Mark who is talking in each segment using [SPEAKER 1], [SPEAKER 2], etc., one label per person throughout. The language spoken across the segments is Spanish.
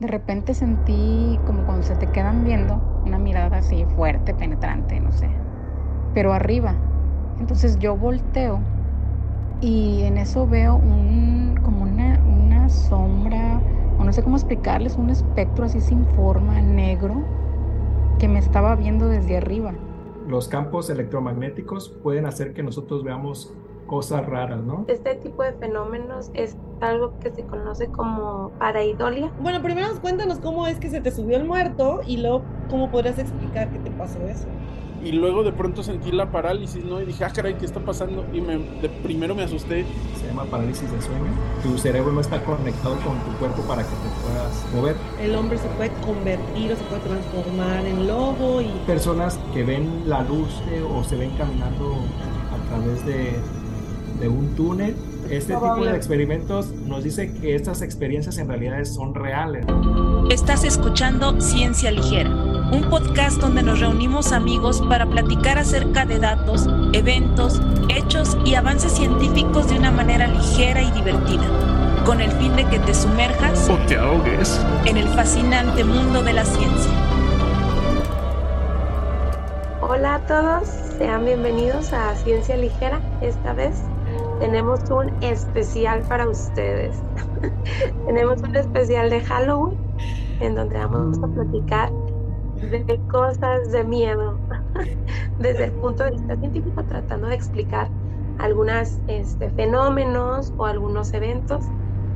[SPEAKER 1] De repente sentí como cuando se te quedan viendo una mirada así fuerte, penetrante, no sé, pero arriba. Entonces yo volteo y en eso veo un, como una, una sombra, o no sé cómo explicarles, un espectro así sin forma, negro, que me estaba viendo desde arriba.
[SPEAKER 2] Los campos electromagnéticos pueden hacer que nosotros veamos cosas raras, ¿no?
[SPEAKER 3] Este tipo de fenómenos es algo que se conoce como paraidolia.
[SPEAKER 4] Bueno, primero cuéntanos cómo es que se te subió el muerto y luego cómo podrías explicar qué te pasó eso.
[SPEAKER 5] Y luego de pronto sentí la parálisis, ¿no? Y dije, ah, caray, ¿qué está pasando? Y me, de primero me asusté.
[SPEAKER 2] Se llama parálisis de sueño. Tu cerebro no está conectado con tu cuerpo para que te puedas mover.
[SPEAKER 4] El hombre se puede convertir o se puede transformar en lobo y...
[SPEAKER 2] Personas que ven la luz eh, o se ven caminando a través de, de un túnel este tipo de experimentos nos dice que estas experiencias en realidad son reales.
[SPEAKER 6] Estás escuchando Ciencia Ligera, un podcast donde nos reunimos amigos para platicar acerca de datos, eventos, hechos y avances científicos de una manera ligera y divertida, con el fin de que te sumerjas
[SPEAKER 5] o te ahogues
[SPEAKER 6] en el fascinante mundo de la ciencia.
[SPEAKER 3] Hola a todos, sean bienvenidos a Ciencia Ligera, esta vez tenemos un especial para ustedes. tenemos un especial de Halloween en donde vamos a platicar de cosas de miedo desde el punto de vista científico, tratando de explicar algunos este, fenómenos o algunos eventos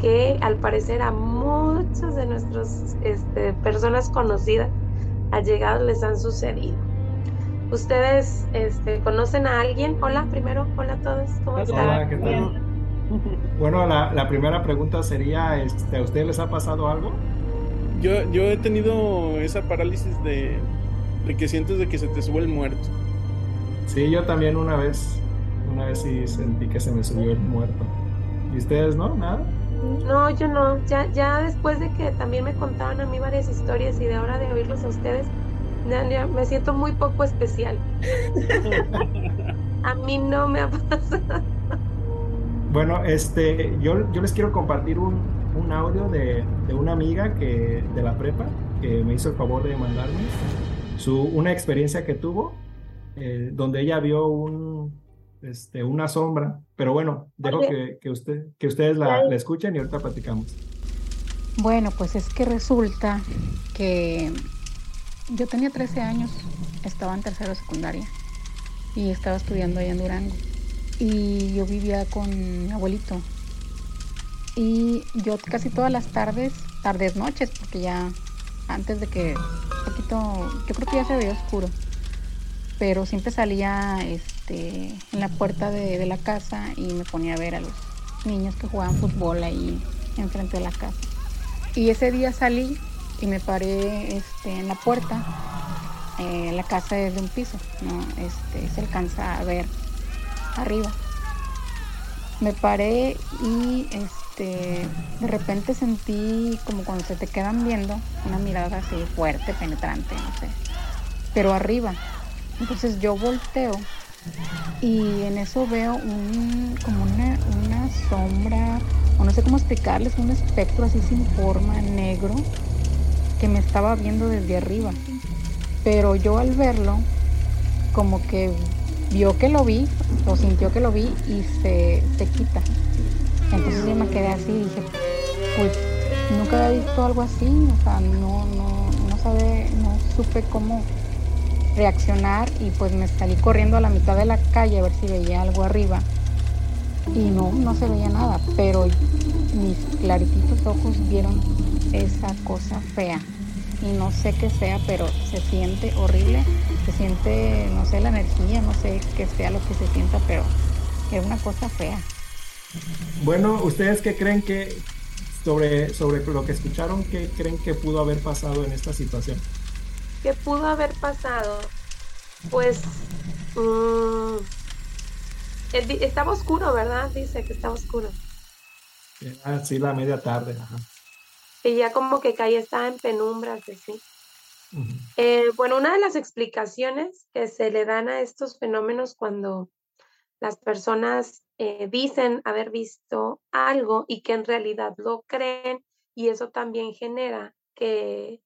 [SPEAKER 3] que al parecer a muchas de nuestras este, personas conocidas, allegados, les han sucedido. ¿Ustedes este, conocen a alguien? Hola, primero, hola a todos. ¿Cómo están?
[SPEAKER 2] Hola, ¿qué tal? Bueno, la, la, primera pregunta sería, este, ¿a ustedes les ha pasado algo?
[SPEAKER 5] Yo, yo he tenido esa parálisis de, de que sientes de que se te sube el muerto.
[SPEAKER 2] Sí, yo también una vez, una vez sí sentí que se me subió el muerto. ¿Y ustedes no? ¿Nada?
[SPEAKER 3] No, yo no. Ya, ya después de que también me contaban a mí varias historias y de ahora de oírlos a ustedes, me siento muy poco especial. A mí no me ha pasado.
[SPEAKER 2] Bueno, este, yo, yo les quiero compartir un, un audio de, de, una amiga que, de la prepa que me hizo el favor de mandarme su, una experiencia que tuvo eh, donde ella vio un, este, una sombra. Pero bueno, dejo que, que, usted, que ustedes la, la escuchen y ahorita platicamos.
[SPEAKER 1] Bueno, pues es que resulta que yo tenía 13 años, estaba en tercero de secundaria y estaba estudiando allá en Durango. Y yo vivía con mi abuelito. Y yo casi todas las tardes, tardes, noches, porque ya antes de que un poquito, yo creo que ya se veía oscuro, pero siempre salía este, en la puerta de, de la casa y me ponía a ver a los niños que jugaban fútbol ahí enfrente de la casa. Y ese día salí y me paré este, en la puerta. Eh, la casa es de un piso, ¿no? este, se alcanza a ver arriba. Me paré y este, de repente sentí como cuando se te quedan viendo una mirada así fuerte, penetrante, no sé, pero arriba. Entonces yo volteo y en eso veo un, como una, una sombra, o no sé cómo explicarles, un espectro así sin forma, negro, que me estaba viendo desde arriba. Pero yo al verlo, como que vio que lo vi, o sintió que lo vi y se, se quita. Entonces yo me quedé así y dije, pues nunca había visto algo así, o sea, no, no, no sabe, no supe cómo reaccionar y pues me salí corriendo a la mitad de la calle a ver si veía algo arriba y no, no se veía nada, pero mis clarititos ojos vieron esa cosa fea. Y no sé qué sea, pero se siente horrible, se siente, no sé, la energía, no sé qué sea lo que se sienta, pero es una cosa fea.
[SPEAKER 2] Bueno, ¿ustedes qué creen que sobre, sobre lo que escucharon, qué creen que pudo haber pasado en esta situación?
[SPEAKER 3] ¿Qué pudo haber pasado? Pues mmm, estaba oscuro, ¿verdad? Dice que estaba oscuro.
[SPEAKER 2] Ah, sí, la media tarde. Ajá
[SPEAKER 3] y ya como que calle estaba en penumbras, así. eh, bueno, una de las explicaciones que se le dan a estos fenómenos cuando las personas eh, dicen haber visto algo y que en realidad lo creen y eso también genera que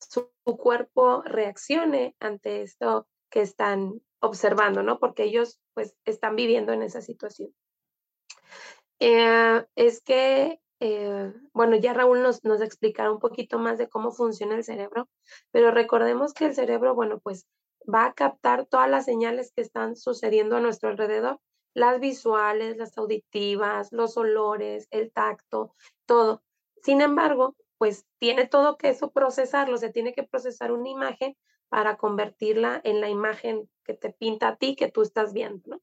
[SPEAKER 3] su, su cuerpo reaccione ante esto que están observando, ¿no? Porque ellos pues están viviendo en esa situación. Eh, es que, eh, bueno, ya Raúl nos, nos explicará un poquito más de cómo funciona el cerebro, pero recordemos que el cerebro, bueno, pues va a captar todas las señales que están sucediendo a nuestro alrededor, las visuales, las auditivas, los olores, el tacto, todo. Sin embargo, pues tiene todo que eso procesarlo, se tiene que procesar una imagen para convertirla en la imagen que te pinta a ti, que tú estás viendo, ¿no?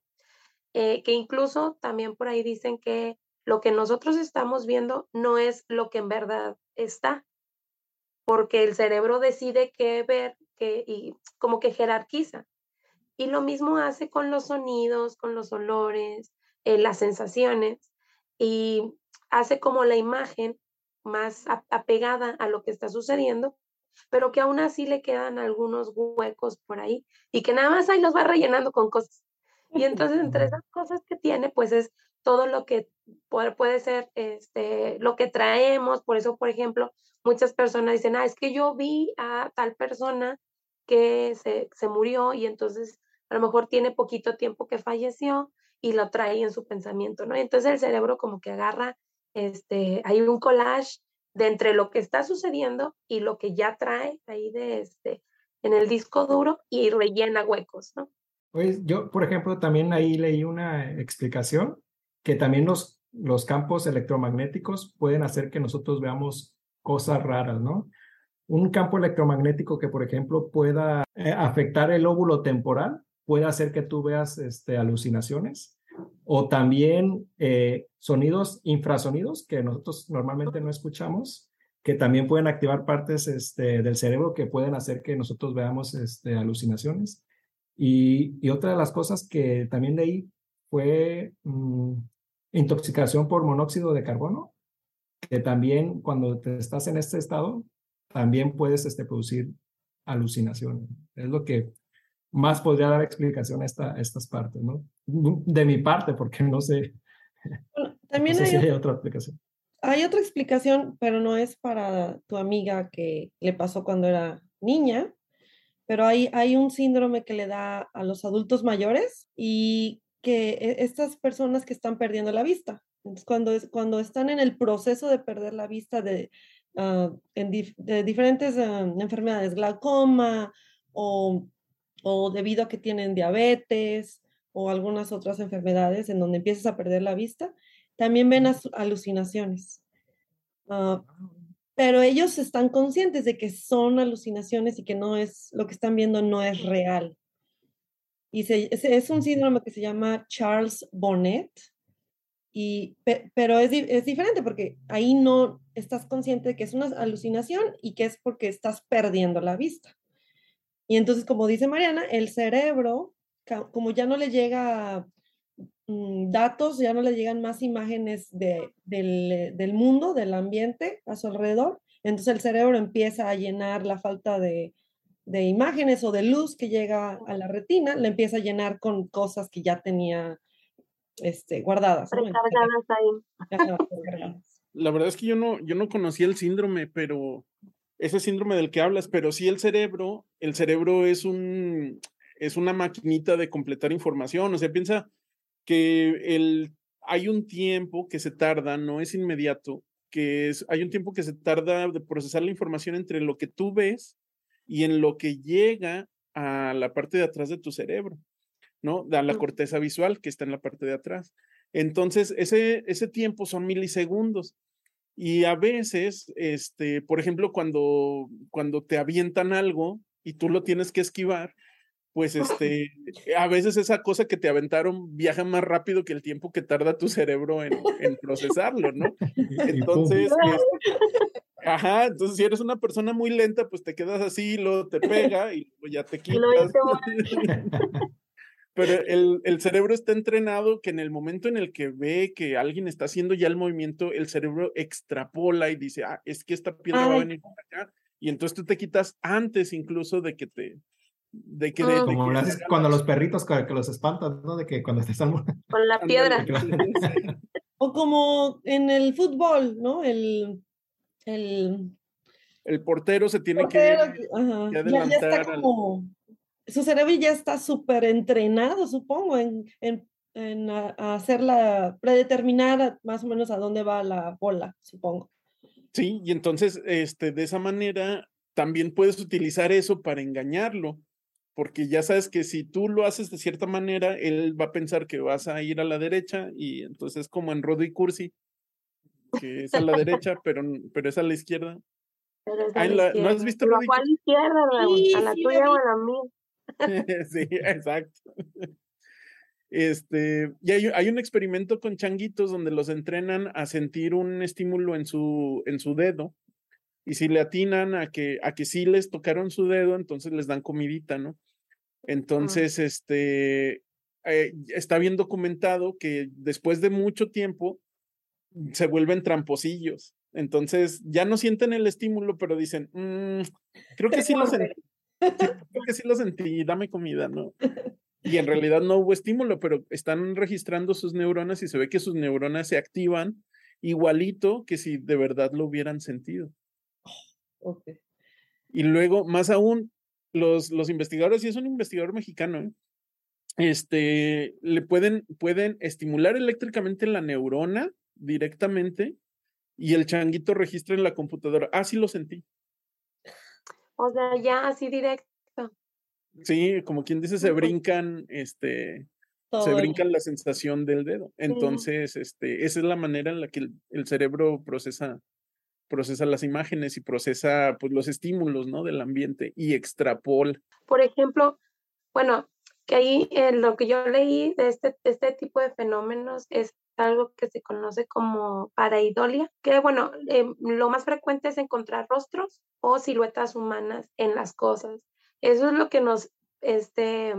[SPEAKER 3] Eh, que incluso también por ahí dicen que lo que nosotros estamos viendo no es lo que en verdad está, porque el cerebro decide qué ver que, y como que jerarquiza. Y lo mismo hace con los sonidos, con los olores, eh, las sensaciones, y hace como la imagen más apegada a lo que está sucediendo pero que aún así le quedan algunos huecos por ahí y que nada más ahí los va rellenando con cosas. Y entonces entre esas cosas que tiene, pues es todo lo que puede, ser este, lo que traemos. Por eso, por ejemplo, muchas personas dicen, ah, es que yo vi a tal persona que se, se murió y entonces a lo mejor tiene poquito tiempo que falleció y lo trae en su pensamiento, ¿no? Entonces el cerebro como que agarra, este, hay un collage de entre lo que está sucediendo y lo que ya trae ahí de este, en el disco duro y rellena huecos, ¿no?
[SPEAKER 2] Pues yo, por ejemplo, también ahí leí una explicación que también los, los campos electromagnéticos pueden hacer que nosotros veamos cosas raras, ¿no? Un campo electromagnético que, por ejemplo, pueda eh, afectar el óvulo temporal puede hacer que tú veas este, alucinaciones o también eh, sonidos infrasonidos que nosotros normalmente no escuchamos, que también pueden activar partes este, del cerebro que pueden hacer que nosotros veamos este, alucinaciones. Y, y, otra de las cosas que también leí fue mm, intoxicación por monóxido de carbono, que también cuando te estás en este estado, también puedes este, producir alucinaciones. Es lo que más podría dar explicación a, esta, estas partes, ¿no? De mi parte, porque no sé.
[SPEAKER 4] también
[SPEAKER 2] no
[SPEAKER 4] sé
[SPEAKER 2] hay,
[SPEAKER 4] si
[SPEAKER 2] hay otra explicación.
[SPEAKER 4] Hay otra explicación, pero no es para tu amiga que le pasó cuando era niña, pero hay, hay un síndrome que le da a los adultos mayores y que e, estas personas que están perdiendo la vista, cuando, es, cuando están en el proceso de perder la vista de, uh, en dif de diferentes uh, enfermedades, glaucoma o o debido a que tienen diabetes o algunas otras enfermedades en donde empiezas a perder la vista, también ven alucinaciones. Uh, pero ellos están conscientes de que son alucinaciones y que no es lo que están viendo no es real. Y se, es un síndrome que se llama Charles Bonnet, y, pero es, es diferente porque ahí no estás consciente de que es una alucinación y que es porque estás perdiendo la vista. Y entonces, como dice Mariana, el cerebro, como ya no le llega mm, datos, ya no le llegan más imágenes de, del, del, mundo, del ambiente a su alrededor, entonces el cerebro empieza a llenar la falta de, de imágenes o de luz que llega a la retina, le empieza a llenar con cosas que ya tenía este, guardadas. ¿no?
[SPEAKER 5] La verdad es que yo no, yo no conocía el síndrome, pero ese síndrome del que hablas, pero sí el cerebro, el cerebro es un es una maquinita de completar información, o sea, piensa que el hay un tiempo que se tarda, no es inmediato, que es hay un tiempo que se tarda de procesar la información entre lo que tú ves y en lo que llega a la parte de atrás de tu cerebro, ¿no? A la corteza visual que está en la parte de atrás. Entonces, ese, ese tiempo son milisegundos. Y a veces, este, por ejemplo, cuando, cuando te avientan algo y tú lo tienes que esquivar, pues este, a veces esa cosa que te aventaron viaja más rápido que el tiempo que tarda tu cerebro en, en procesarlo, ¿no? Entonces, este, ajá, entonces si eres una persona muy lenta, pues te quedas así, lo te pega y ya te quitas. Pero el, el, cerebro está entrenado que en el momento en el que ve que alguien está haciendo ya el movimiento, el cerebro extrapola y dice, ah, es que esta piedra Ay. va a venir para acá. Y entonces tú te quitas antes incluso de que te... De que, de,
[SPEAKER 2] Como
[SPEAKER 5] de que
[SPEAKER 2] lo haces cuando los perritos que, que los espantan, ¿no? De que cuando te están...
[SPEAKER 3] Con la piedra.
[SPEAKER 4] o como en el fútbol, ¿no? El, el,
[SPEAKER 5] el portero se tiene
[SPEAKER 4] Portero,
[SPEAKER 5] que,
[SPEAKER 4] ajá,
[SPEAKER 5] que
[SPEAKER 4] ya- ya,
[SPEAKER 5] adelantar.
[SPEAKER 4] está
[SPEAKER 5] al-
[SPEAKER 4] como, su cerebro ya está súper entrenado, supongo, en, en, en a- a hacerla, predeterminar más o menos a dónde va la bola, supongo.
[SPEAKER 5] Sí, y entonces, este, de esa manera, también puedes utilizar eso para engañarlo, porque ya sabes que si tú lo haces de cierta manera, él va a pensar que vas a ir a la derecha y entonces como en Rodo y Cursi, que es a la derecha, pero, pero es a la izquierda.
[SPEAKER 3] Pero es
[SPEAKER 5] Ah,
[SPEAKER 3] a la
[SPEAKER 5] la- ¿no has visto
[SPEAKER 3] Pero
[SPEAKER 5] Rudy?
[SPEAKER 3] ¿a cuál izquierda, Raúl?
[SPEAKER 4] Sí,
[SPEAKER 3] ¿A la
[SPEAKER 4] sí, la
[SPEAKER 3] tuya o a la mía?
[SPEAKER 5] sí, exacto. Este, y hay, hay un experimento con changuitos donde los entrenan a sentir un estímulo en su, en su dedo. Y si le atinan a que, a que sí les tocaron su dedo, entonces les dan comidita, ¿no? Entonces, este, eh, está bien documentado que después de mucho tiempo se vuelven tramposillos. Entonces, ya no sienten el estímulo, pero dicen, "Mm, creo que sí lo sentí. Creo que sí lo sentí, dame comida, ¿no? Y en realidad no hubo estímulo, pero están registrando sus neuronas y se ve que sus neuronas se activan igualito que si de verdad lo hubieran sentido.
[SPEAKER 4] Ok.
[SPEAKER 5] Y luego, más aún, los, los investigadores, y es un investigador mexicano, ¿eh? este, le pueden, pueden estimular eléctricamente la neurona directamente y el changuito registra en la computadora. Ah, sí lo sentí.
[SPEAKER 3] O sea, ya así directo.
[SPEAKER 5] Sí, como quien dice, se brincan, este,
[SPEAKER 4] Todo
[SPEAKER 5] se brincan la sensación del dedo. Entonces, este, esa es la manera en la que el, el cerebro procesa, procesa las imágenes y procesa pues, los estímulos, ¿no? Del ambiente y extrapola.
[SPEAKER 3] Por ejemplo, bueno, que ahí eh, lo que yo leí de este, este tipo de fenómenos es algo que se conoce como pareidolia, que bueno, eh, lo más frecuente es encontrar rostros o siluetas humanas en las cosas. Eso es lo que nos este,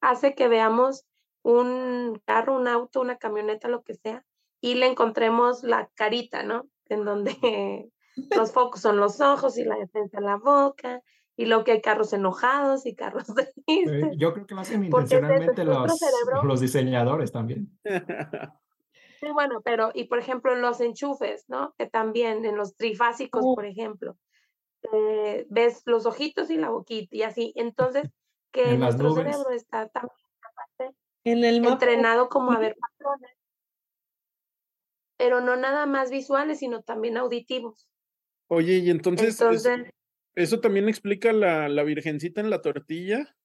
[SPEAKER 3] hace que veamos un carro, un auto, una camioneta, lo que sea, y le encontremos la carita, ¿no? En donde los focos son los ojos y la defensa la boca, y lo que hay carros enojados y carros
[SPEAKER 2] Eh,
[SPEAKER 3] tristes.
[SPEAKER 2] Yo creo que lo hacen intencionalmente
[SPEAKER 3] es
[SPEAKER 2] los, los diseñadores también.
[SPEAKER 3] Sí, bueno, pero, y por ejemplo, los enchufes, ¿no? Que también en los trifásicos, por ejemplo, eh, ves los ojitos y la boquita y así. Entonces, que
[SPEAKER 2] En
[SPEAKER 3] nuestro cerebro está
[SPEAKER 4] En el mapa.
[SPEAKER 3] entrenado como a ver patrones, pero no nada más visuales, sino también auditivos.
[SPEAKER 5] Oye, y entonces, es-
[SPEAKER 3] Entonces,
[SPEAKER 5] ¿eso también explica la, la virgencita en la tortilla?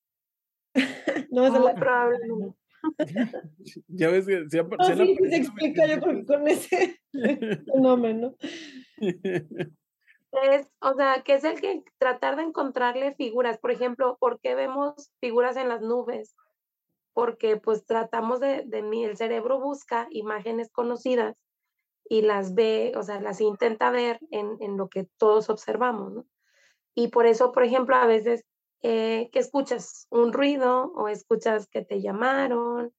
[SPEAKER 4] No, es
[SPEAKER 3] muy
[SPEAKER 4] la-
[SPEAKER 3] probablemente.
[SPEAKER 5] Ya ves que se ha,
[SPEAKER 4] No,
[SPEAKER 5] se
[SPEAKER 4] sí, se explica yo que con ese fenómeno.
[SPEAKER 3] Es, o sea, que es el que tratar de encontrarle figuras. Por ejemplo, ¿por qué vemos figuras en las nubes? Porque pues tratamos de, de mi- el cerebro busca imágenes conocidas y las ve, o sea, las intenta ver en, en lo que todos observamos, ¿no? Y por eso, por ejemplo, a veces eh, que escuchas un ruido o escuchas que te llamaron,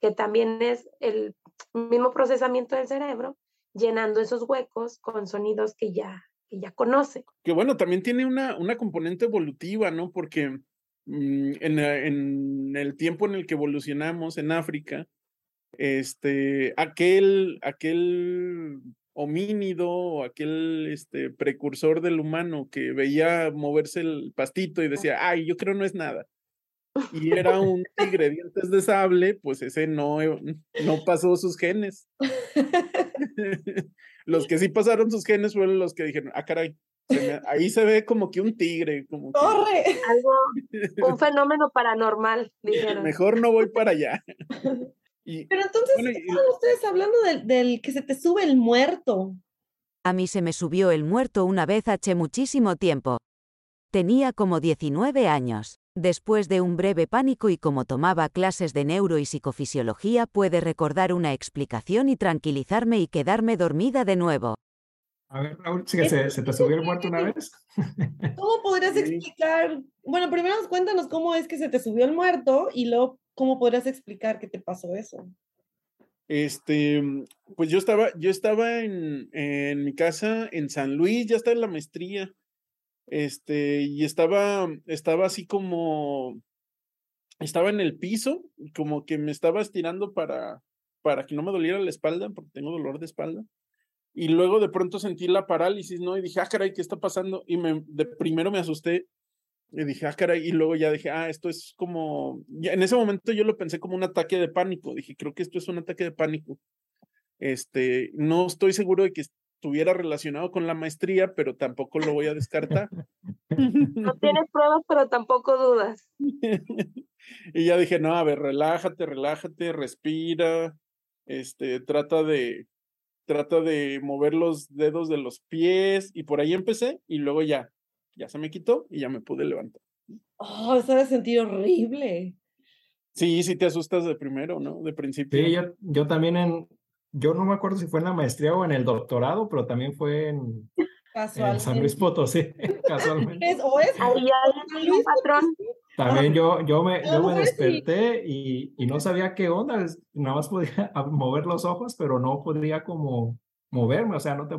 [SPEAKER 3] que también es el mismo procesamiento del cerebro, llenando esos huecos con sonidos que ya, que ya conoce.
[SPEAKER 5] que bueno, también tiene una, una componente evolutiva, ¿no? Porque mm, en, eh, en el tiempo en el que evolucionamos en África, este, aquel, aquel homínido o aquel este, precursor del humano que veía moverse el pastito y decía, ay, yo creo no es nada. Y era un tigre dientes de sable, pues ese no, eh, no pasó sus genes. los que sí pasaron sus genes fueron los que dijeron, ah, caray, se me- ahí se ve como que un tigre, como que
[SPEAKER 4] ¡Corre!
[SPEAKER 3] Algo, un fenómeno paranormal, dijeron.
[SPEAKER 5] mejor no voy para allá. Y
[SPEAKER 4] Pero entonces,
[SPEAKER 5] Bueno, y-
[SPEAKER 4] estaban ustedes hablando del, del que se te sube el muerto.
[SPEAKER 7] A mí se me subió el muerto una vez hace muchísimo tiempo. Tenía como 19 años. Después de un breve pánico y como tomaba clases de neuro y psicofisiología puede recordar una explicación y tranquilizarme y quedarme dormida de nuevo.
[SPEAKER 2] A ver, Raúl, ¿sí que se, se te subió el muerto una vez?
[SPEAKER 4] ¿Cómo podrías explicar? Bueno, primero cuéntanos cómo es que se te subió el muerto y luego cómo podrías explicar que te pasó eso.
[SPEAKER 5] este, pues yo estaba, yo estaba en, en mi casa en San Luis, ya estaba en la maestría. Este, y estaba, estaba así como, estaba en el piso, como que me estaba estirando para, para que no me doliera la espalda, porque tengo dolor de espalda. Y luego de pronto sentí la parálisis, ¿no? Y dije, ah, caray, ¿qué está pasando? Y me, de primero me asusté y dije, ah, caray, y luego ya dije, ah, esto es como, en ese momento yo lo pensé como un ataque de pánico, dije, creo que esto es un ataque de pánico. Este, no estoy seguro de que estuviera relacionado con la maestría, pero tampoco lo voy a descartar.
[SPEAKER 3] No tienes pruebas, pero tampoco dudas.
[SPEAKER 5] y ya dije, no, a ver, relájate, relájate, respira, este, trata de, trata de mover los dedos de los pies y por ahí empecé y luego ya, ya se me quitó y ya me pude levantar.
[SPEAKER 4] Oh, eso debe sentir horrible.
[SPEAKER 5] Sí, sí te asustas de primero, ¿no? De principio.
[SPEAKER 2] Sí, yo, yo también en, yo no me acuerdo si fue en la maestría o en el doctorado, pero también fue en, en San Luis Potosí, casualmente.
[SPEAKER 4] ¿O es?
[SPEAKER 3] Ahí hay un patrón.
[SPEAKER 2] También yo, yo me, yo me desperté y, y no sabía qué onda, nada más podía mover los ojos, pero no podía como moverme, o sea, no te,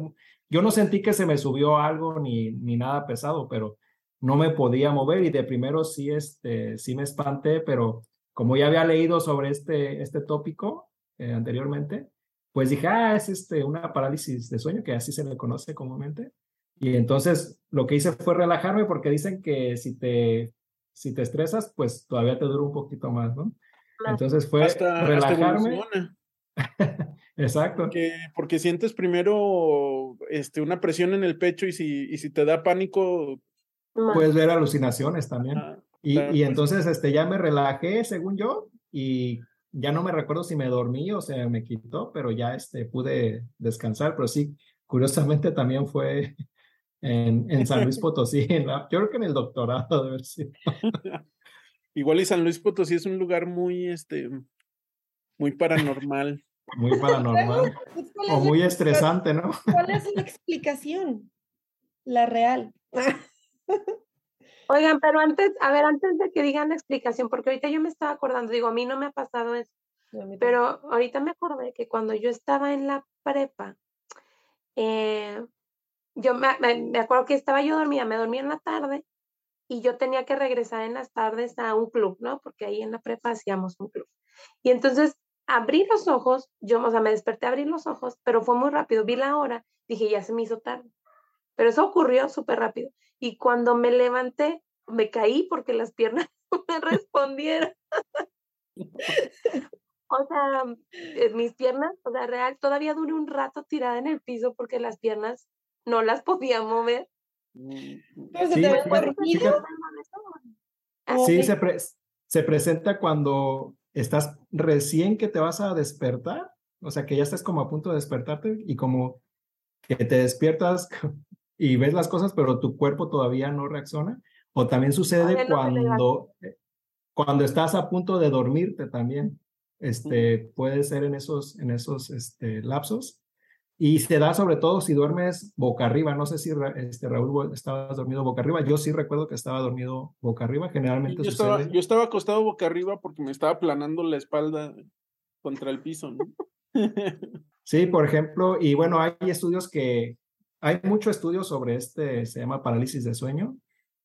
[SPEAKER 2] yo no sentí que se me subió algo ni, ni nada pesado, pero no me podía mover y de primero sí, este, sí me espanté, pero como ya había leído sobre este, este tópico eh, anteriormente, pues dije, ah, es este, una parálisis de sueño, que así se le conoce comúnmente. Y entonces lo que hice fue relajarme porque dicen que si te, si te estresas, pues todavía te dura un poquito más, ¿no? Entonces fue relajarme. Exacto.
[SPEAKER 5] Porque, porque, sientes primero este, una presión en el pecho y si, y si te da pánico.
[SPEAKER 2] Puedes ver alucinaciones también. Ah, y, y, pues entonces este, ya me relajé, según yo, y ya no me recuerdo si me dormí o se me quitó, pero ya este, pude descansar, pero sí, curiosamente también fue en, en San Luis Potosí, yo creo que en el doctorado de ver si...
[SPEAKER 5] Igual y San Luis Potosí es un lugar muy, este, muy paranormal.
[SPEAKER 2] Muy paranormal. o muy estresante, ¿no?
[SPEAKER 4] ¿Cuál es la explicación? La real.
[SPEAKER 3] Oigan, pero antes, a ver, antes de que digan la explicación, porque ahorita yo me estaba acordando, digo, a mí no me ha pasado eso, pero ahorita me acordé que cuando yo estaba en la prepa, eh, yo me, me, acuerdo que estaba yo dormida, me dormía en la tarde y yo tenía que regresar en las tardes a un club, ¿no? Porque ahí en la prepa hacíamos un club. Y entonces abrí los ojos, yo, o sea, me desperté a abrir los ojos, pero fue muy rápido, vi la hora, dije, ya se me hizo tarde. Pero eso ocurrió súper rápido. Y cuando me levanté, me caí porque las piernas me respondieron. o sea, eh, mis piernas, o sea, real, todavía duré un rato tirada en el piso porque las piernas no las podía mover.
[SPEAKER 2] Sí, sí se, se presenta cuando estás recién que te vas a despertar, o sea, que ya estás como a punto de despertarte y como que te despiertas y ves las cosas, pero tu cuerpo todavía no reacciona. O también sucede cuando, eh, cuando estás a punto de dormirte también. Este, puede ser en esos, en esos este, lapsos. Y se da sobre todo si duermes boca arriba. No sé si este, Raúl estaba dormido boca arriba. Yo sí recuerdo que estaba dormido boca arriba. Generalmente
[SPEAKER 5] yo,
[SPEAKER 2] sucede.
[SPEAKER 5] Estaba, yo estaba acostado boca arriba porque me estaba aplanando la espalda contra el piso. ¿no?
[SPEAKER 2] sí, por ejemplo. Y bueno, hay estudios que, hay mucho estudio sobre este, se llama parálisis de sueño,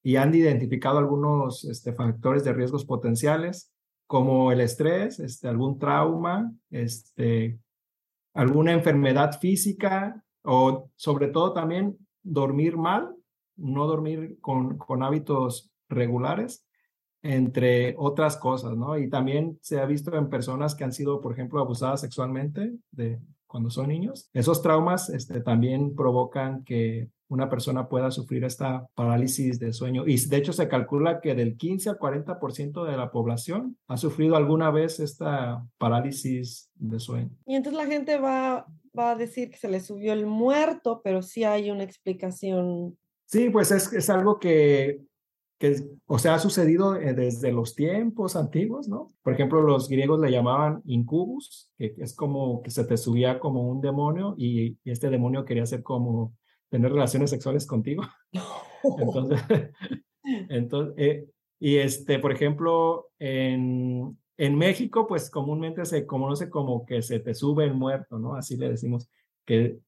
[SPEAKER 2] y han identificado algunos este, factores de riesgos potenciales, como el estrés, este, algún trauma, este, alguna enfermedad física, o sobre todo también dormir mal, no dormir con, con hábitos regulares, entre otras cosas, ¿no? Y también se ha visto en personas que han sido, por ejemplo, abusadas sexualmente de, cuando son niños. Esos traumas este, también provocan que una persona pueda sufrir esta parálisis de sueño. Y de hecho se calcula que del 15 al 40% de la población ha sufrido alguna vez esta parálisis de sueño.
[SPEAKER 4] Y entonces la gente va, va a decir que se le subió el muerto, pero sí hay una explicación.
[SPEAKER 2] Sí, pues es, es algo que que, o sea, ha sucedido eh, desde los tiempos antiguos, ¿no? Por ejemplo, los griegos le llamaban incubus, que es como que se te subía como un demonio y, este demonio quería hacer como tener relaciones sexuales contigo. Entonces, entonces eh, y este, por ejemplo, en, en México, pues comúnmente se conoce como que se te sube el muerto, ¿no? Así le decimos, que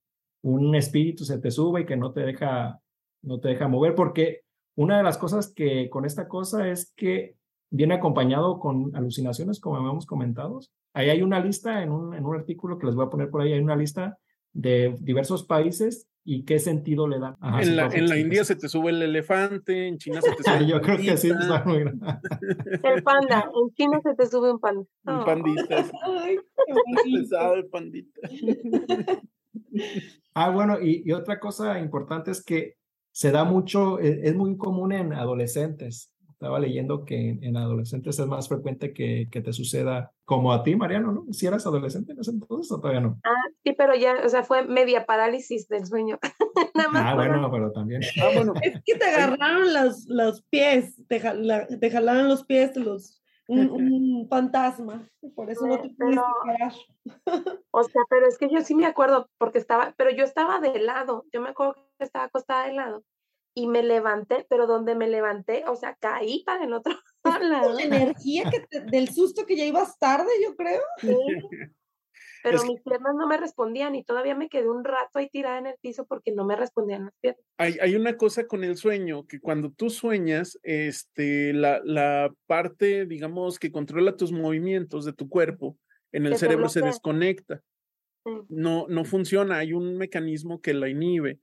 [SPEAKER 2] un espíritu se te sube y que no te deja, no te deja mover, porque una de las cosas que con esta cosa es que viene acompañado con alucinaciones, como hemos comentado. Ahí hay una lista en un, en un artículo que les voy a poner por ahí, hay una lista de diversos países y qué sentido le dan.
[SPEAKER 5] Ajá, en la, en la India se te sube el elefante, en China se te sube
[SPEAKER 2] Yo creo que sí, está muy
[SPEAKER 3] El panda, en China se te sube un panda.
[SPEAKER 5] Un pandita. Ay, pesado el pandita.
[SPEAKER 2] Ah, bueno, y, y, otra cosa importante es que se da mucho, es, es muy común en adolescentes estaba leyendo que en, adolescentes es más frecuente que, que, te suceda como a ti, Mariano, ¿no? Si eras adolescente en ese entonces o todavía no.
[SPEAKER 3] Ah, sí, pero ya, o sea, fue media parálisis del sueño.
[SPEAKER 2] Nada más ah, bueno, pero también.
[SPEAKER 4] Ah, bueno. Es que te agarraron los, los pies, te, jala, te jalaron los pies, los, un, un, fantasma, por eso no te pudiste parar.
[SPEAKER 3] O sea, pero es que yo sí me acuerdo, porque estaba, pero yo estaba de lado, yo me acuerdo que estaba acostada de lado y me levanté, pero donde me levanté, o sea, caí para el otro
[SPEAKER 4] lado. La energía que del susto que ya ibas tarde, yo creo. Sí.
[SPEAKER 3] Pero mis piernas no me respondían y todavía me quedé un rato ahí tirada en el piso porque no me respondían las piernas.
[SPEAKER 5] Hay, hay una cosa con el sueño, que cuando tú sueñas, este, la, la parte, digamos, que controla tus movimientos de tu cuerpo en el cerebro se desconecta. No, no funciona, hay un mecanismo que la inhibe.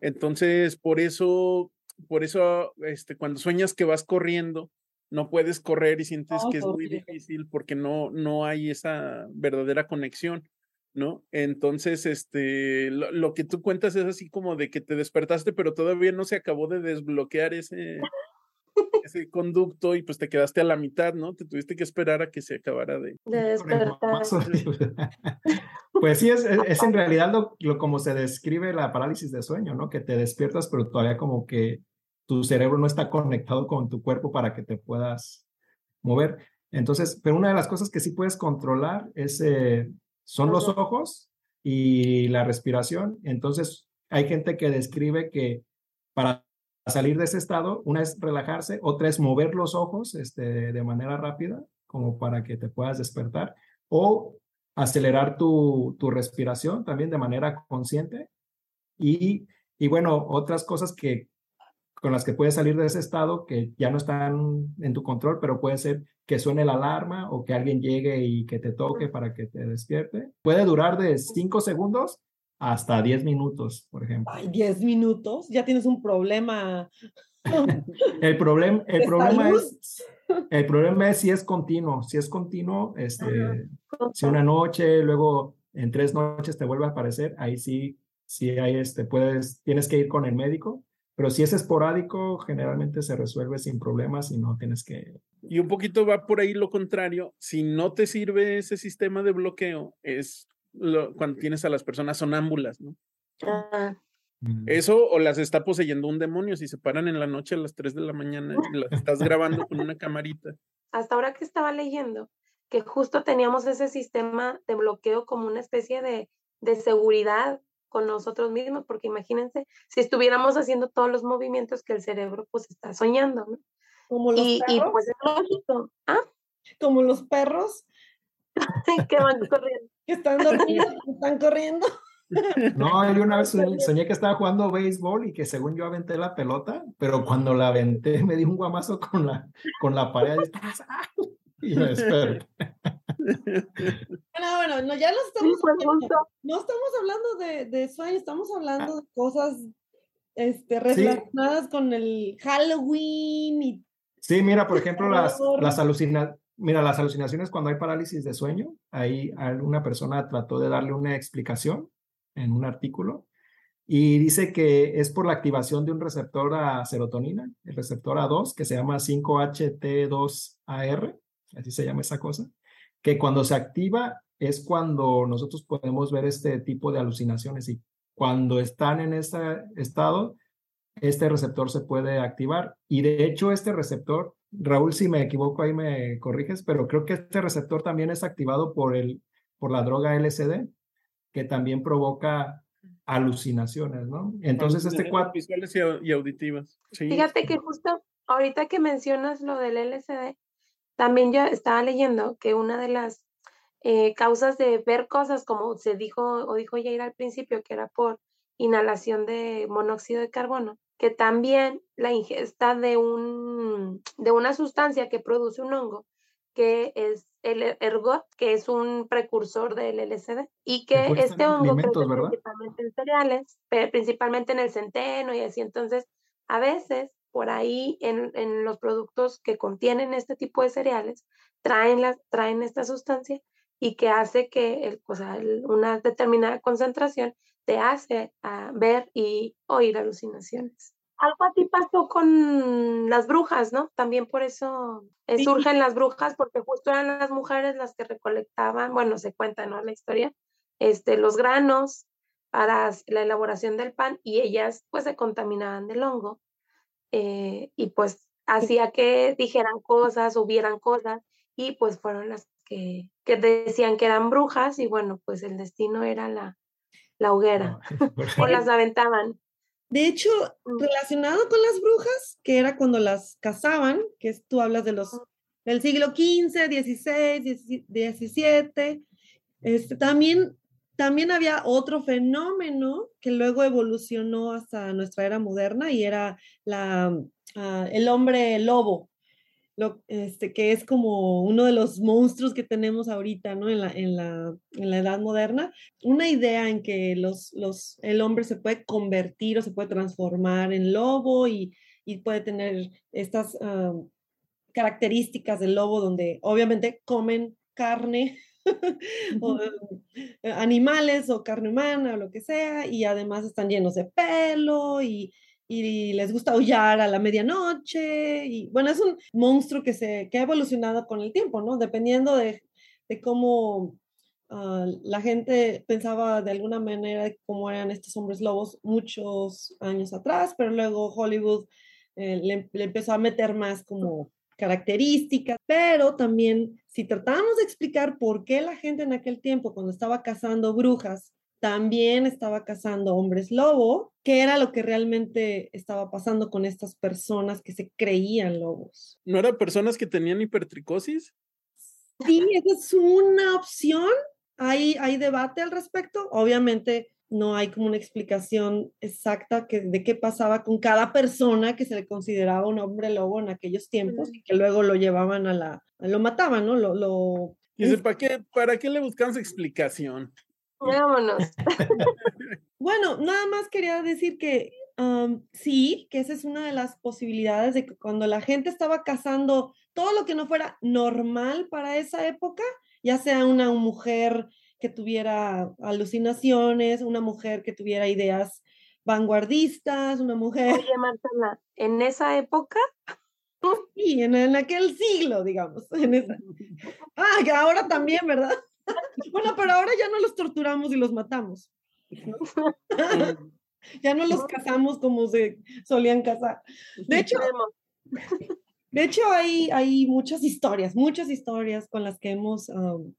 [SPEAKER 5] Entonces, por eso, por eso, este, cuando sueñas que vas corriendo, no puedes correr y sientes que es muy difícil porque no, no hay esa verdadera conexión, ¿no? Entonces, este, lo, lo, que tú cuentas es así como de que te despertaste, pero todavía no se acabó de desbloquear ese, ese conducto y pues te quedaste a la mitad, ¿no? Te tuviste que esperar a que se acabara de,
[SPEAKER 3] de despertar.
[SPEAKER 2] pues sí, es, es, en realidad lo, lo, como se describe la parálisis de sueño, ¿no? Que te despiertas, pero todavía como que tu cerebro no está conectado con tu cuerpo para que te puedas mover. Entonces, pero una de las cosas que sí puedes controlar es, eh, son los ojos y la respiración. Entonces, hay gente que describe que para salir de ese estado, una es relajarse, otra es mover los ojos este, de manera rápida, como para que te puedas despertar, o acelerar tu, tu respiración también de manera consciente. Y, y bueno, otras cosas que con las que puedes salir de ese estado que ya no están en tu control, pero puede ser que suene la alarma o que alguien llegue y que te toque para que te despierte. Puede durar de 5 segundos hasta 10 minutos, por ejemplo.
[SPEAKER 4] Ay, 10 minutos, ya tienes un problema.
[SPEAKER 2] el, problem, el problema es el problema es si es continuo, si es continuo, este, si una noche, luego en tres noches te vuelve a aparecer, ahí sí, sí hay este, puedes, tienes que ir con el médico, pero si es esporádico, generalmente se resuelve sin problemas y no tienes que...
[SPEAKER 5] Y un poquito va por ahí lo contrario, si no te sirve ese sistema de bloqueo, es lo, cuando tienes a las personas sonámbulas, ¿no? Ah. Mm. Eso o las está poseyendo un demonio si se paran en la noche a las 3 de la mañana y las estás grabando con una camarita.
[SPEAKER 3] Hasta ahora que estaba leyendo, que justo teníamos ese sistema de bloqueo como una especie de, de seguridad con nosotros mismos, porque imagínense si estuviéramos haciendo todos los movimientos que el cerebro pues está soñando, ¿no?
[SPEAKER 4] Como los
[SPEAKER 3] y,
[SPEAKER 4] perros.
[SPEAKER 3] y pues es lógico. ¿Ah?
[SPEAKER 4] Como los perros
[SPEAKER 3] que van corriendo.
[SPEAKER 4] Que están dormidos, están corriendo.
[SPEAKER 2] No, yo una vez soñé que estaba jugando béisbol y que según yo aventé la pelota, pero cuando la aventé me di un guamazo con la, con la pared y me desperté.
[SPEAKER 4] Bueno, bueno, no, ya no estamos, no estamos hablando de, de sueños, estamos hablando de cosas este, relacionadas sí. con el Halloween y...
[SPEAKER 2] Sí, mira, por ejemplo, las, las alucinaciones Mira, las alucinaciones cuando hay parálisis de sueño, ahí una persona trató de darle una explicación en un artículo y dice que es por la activación de un receptor a serotonina, el receptor A2, que se llama 5HT2AR, así se llama esa cosa, que cuando se activa es cuando nosotros podemos ver este tipo de alucinaciones y cuando están en ese estado, este receptor se puede activar. Y de hecho, este receptor Raúl, si me equivoco ahí me corriges, pero creo que este receptor también es activado por, el, por la droga LSD, que también provoca alucinaciones, ¿no? Entonces este cuadro...
[SPEAKER 5] Visuales y auditivas. Sí.
[SPEAKER 3] Fíjate que justo ahorita que mencionas lo del LSD, también yo estaba leyendo que una de las eh, causas de ver cosas, como se dijo o dijo Jair al principio, que era por inhalación de monóxido de carbono, que también la ingesta de, un, de una sustancia que produce un hongo que es el ergot, que es un precursor del LSD, y que este hongo crece principalmente en cereales, principalmente en el centeno y así. Entonces, a veces por ahí en, en los productos que contienen este tipo de cereales traen, las, traen esta sustancia y que hace que el, o sea, una determinada concentración te hace ah, ver y oír alucinaciones. Algo así pasó con las brujas, ¿no? También por eso eh, surgen las brujas, porque justo eran las mujeres las que recolectaban, bueno, se cuenta, ¿no? La historia, este, los granos para la elaboración del pan y ellas pues se contaminaban del hongo eh, y pues hacía que dijeran cosas, hubieran cosas y pues fueron las que, que decían que eran brujas y bueno, pues el destino era la, la hoguera o las aventaban.
[SPEAKER 4] De hecho, mm. relacionado con las brujas, que era cuando las cazaban, que tú hablas de los del siglo XV, XVI, XVII, este, también, también había otro fenómeno que luego evolucionó hasta nuestra era moderna y era la, ah, el hombre lobo, este, que es como uno de los monstruos que tenemos ahorita, ¿no? En la, en la, en la edad moderna. Una idea en que los, los, el hombre se puede convertir o se puede transformar en lobo y, y puede tener estas ah, características del lobo donde obviamente comen carne. o, eh, animales o carne humana o lo que sea y además están llenos de pelo y, y les gusta aullar a la medianoche. Y bueno, es un monstruo que, se, que ha evolucionado con el tiempo, ¿no? Dependiendo de, de cómo ah, la gente pensaba de alguna manera cómo eran estos hombres lobos muchos años atrás, pero luego Hollywood eh, le, le empezó a meter más como características, pero también si tratamos de explicar por qué la gente en aquel tiempo, cuando estaba cazando brujas, también estaba cazando hombres lobo, que era lo que realmente estaba pasando con estas personas que se creían lobos.
[SPEAKER 5] ¿No eran personas que tenían hipertricosis?
[SPEAKER 4] Sí, esa es una opción. Hay, hay debate al respecto. Obviamente no hay como una explicación exacta que, de qué pasaba con cada persona que se le consideraba un hombre lobo en aquellos tiempos y que luego lo llevaban a la, lo mataban, ¿no? Lo, lo...
[SPEAKER 5] ¿para qué, ¿para qué le buscamos explicación?
[SPEAKER 3] Vámonos.
[SPEAKER 4] bueno, nada más quería decir que sí, que esa es una de las posibilidades de que cuando la gente estaba cazando todo lo que no fuera normal para esa época, ya sea una mujer que tuviera alucinaciones, una mujer que tuviera ideas vanguardistas, una mujer...
[SPEAKER 3] Oye, Marcela, ¿en esa época?
[SPEAKER 4] Sí, en, en aquel siglo, digamos. Ah, que ahora también, ¿verdad? Bueno, pero ahora ya no los torturamos y los matamos. ya no los cazamos como se solían cazar. De hecho, de hecho hay, hay muchas historias, muchas historias con las que hemos um,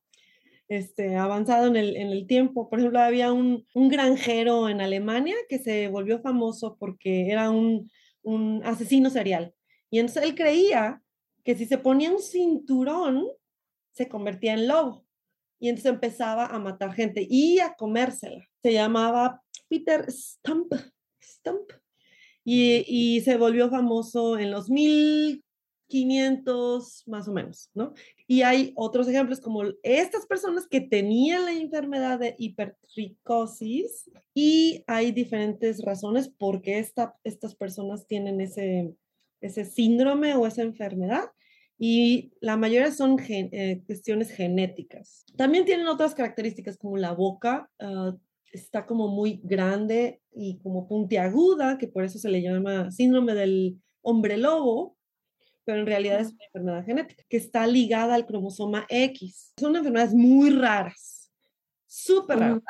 [SPEAKER 4] este, avanzado en el, en el, tiempo. Por ejemplo, había un, un, granjero en Alemania que se volvió famoso porque era un, un asesino serial. Y entonces él creía que si se ponía un cinturón, se convertía en lobo y entonces empezaba a matar gente y a comérsela. Se llamaba Peter Stump, Stump y, y se volvió famoso en los 1500 más o menos, ¿no? Y hay otros ejemplos como estas personas que tenían la enfermedad de hipertricosis y hay diferentes razones por qué esta, estas personas tienen ese, ese síndrome o esa enfermedad y la mayoría son eh, cuestiones genéticas. También tienen otras características como la boca ah, está como muy grande y como puntiaguda, que por eso se le llama síndrome del hombre lobo, pero en realidad es una enfermedad genética que está ligada al cromosoma X. Son enfermedades muy raras, súper raras.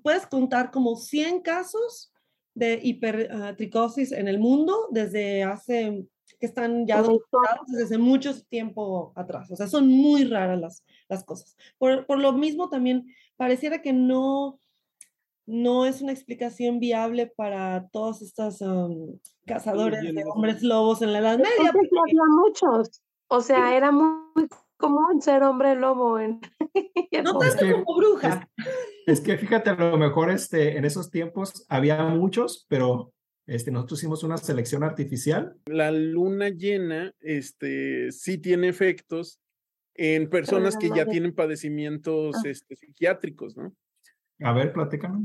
[SPEAKER 4] puedes contar como 100 casos de hipertricosis en el mundo desde hace que están ya documentados desde mucho tiempo atrás. O sea, son muy raras las, las cosas. Por, por, lo mismo, también pareciera que no, no es una explicación viable para todos estos cazadores de hombres lobos en la Edad Media.
[SPEAKER 3] Había muchos. O sea, era muy común ser hombre lobo. En...
[SPEAKER 4] no tanto como bruja.
[SPEAKER 2] Es, es, que fíjate, a lo mejor este, en esos tiempos había muchos, pero este, nosotros hicimos una selección artificial.
[SPEAKER 5] La luna llena este, sí tiene efectos en personas que ya tienen padecimientos ah. este, psiquiátricos, ¿no?
[SPEAKER 2] A ver, platícame.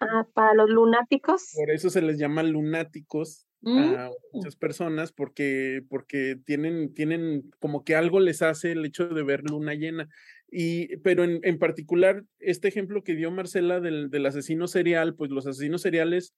[SPEAKER 3] Ah, para los lunáticos.
[SPEAKER 5] Por eso se les llama lunáticos a mm. muchas personas, porque, porque tienen, tienen como que algo les hace el hecho de ver luna llena. Y, pero en, en particular, este ejemplo que dio Marcela del, del asesino serial, pues los asesinos seriales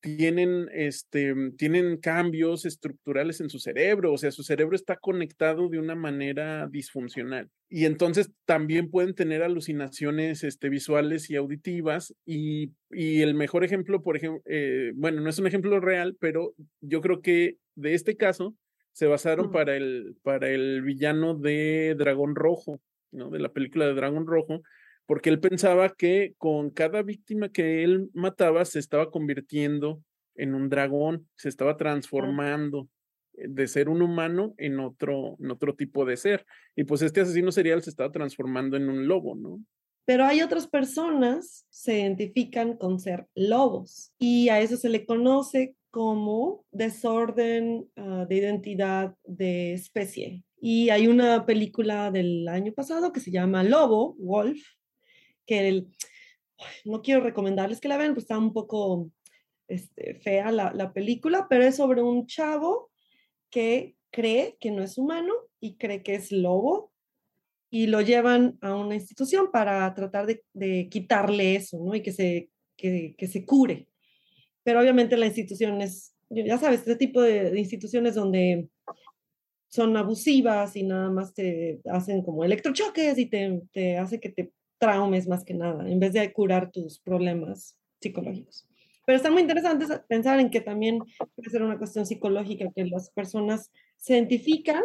[SPEAKER 5] tienen, este, tienen cambios estructurales en su cerebro, o sea, su cerebro está conectado de una manera disfuncional. Y entonces también pueden tener alucinaciones este, visuales y auditivas. Y, y el mejor ejemplo, por ejemplo, eh, bueno, no es un ejemplo real, pero yo creo que de este caso se basaron para, el, para el villano de Dragón Rojo, ¿no? De la película de Dragón Rojo, porque él pensaba que con cada víctima que él mataba se estaba convirtiendo en un dragón, se estaba transformando eh, de ser un humano en otro, en otro tipo de ser. Y pues este asesino serial se estaba transformando en un lobo, ¿no?
[SPEAKER 4] Pero hay otras personas se identifican con ser lobos y a eso se le conoce como desorden ah, de identidad de especie. Y hay una película del año pasado que se llama Lobo, Wolf, que el, no quiero recomendarles que la vean, pues está un poco este, fea la, la película, pero es sobre un chavo que cree que no es humano y cree que es lobo y lo llevan a una institución para tratar de, quitarle eso, ¿no? Y que se, que, se cure. Pero obviamente la institución es, ya sabes, este tipo de, instituciones donde son abusivas y nada más te hacen como electrochoques y te hace que te traumes más que nada, en vez de curar tus problemas psicológicos. Pero está muy interesante pensar en que también puede ser una cuestión psicológica, que las personas se identifican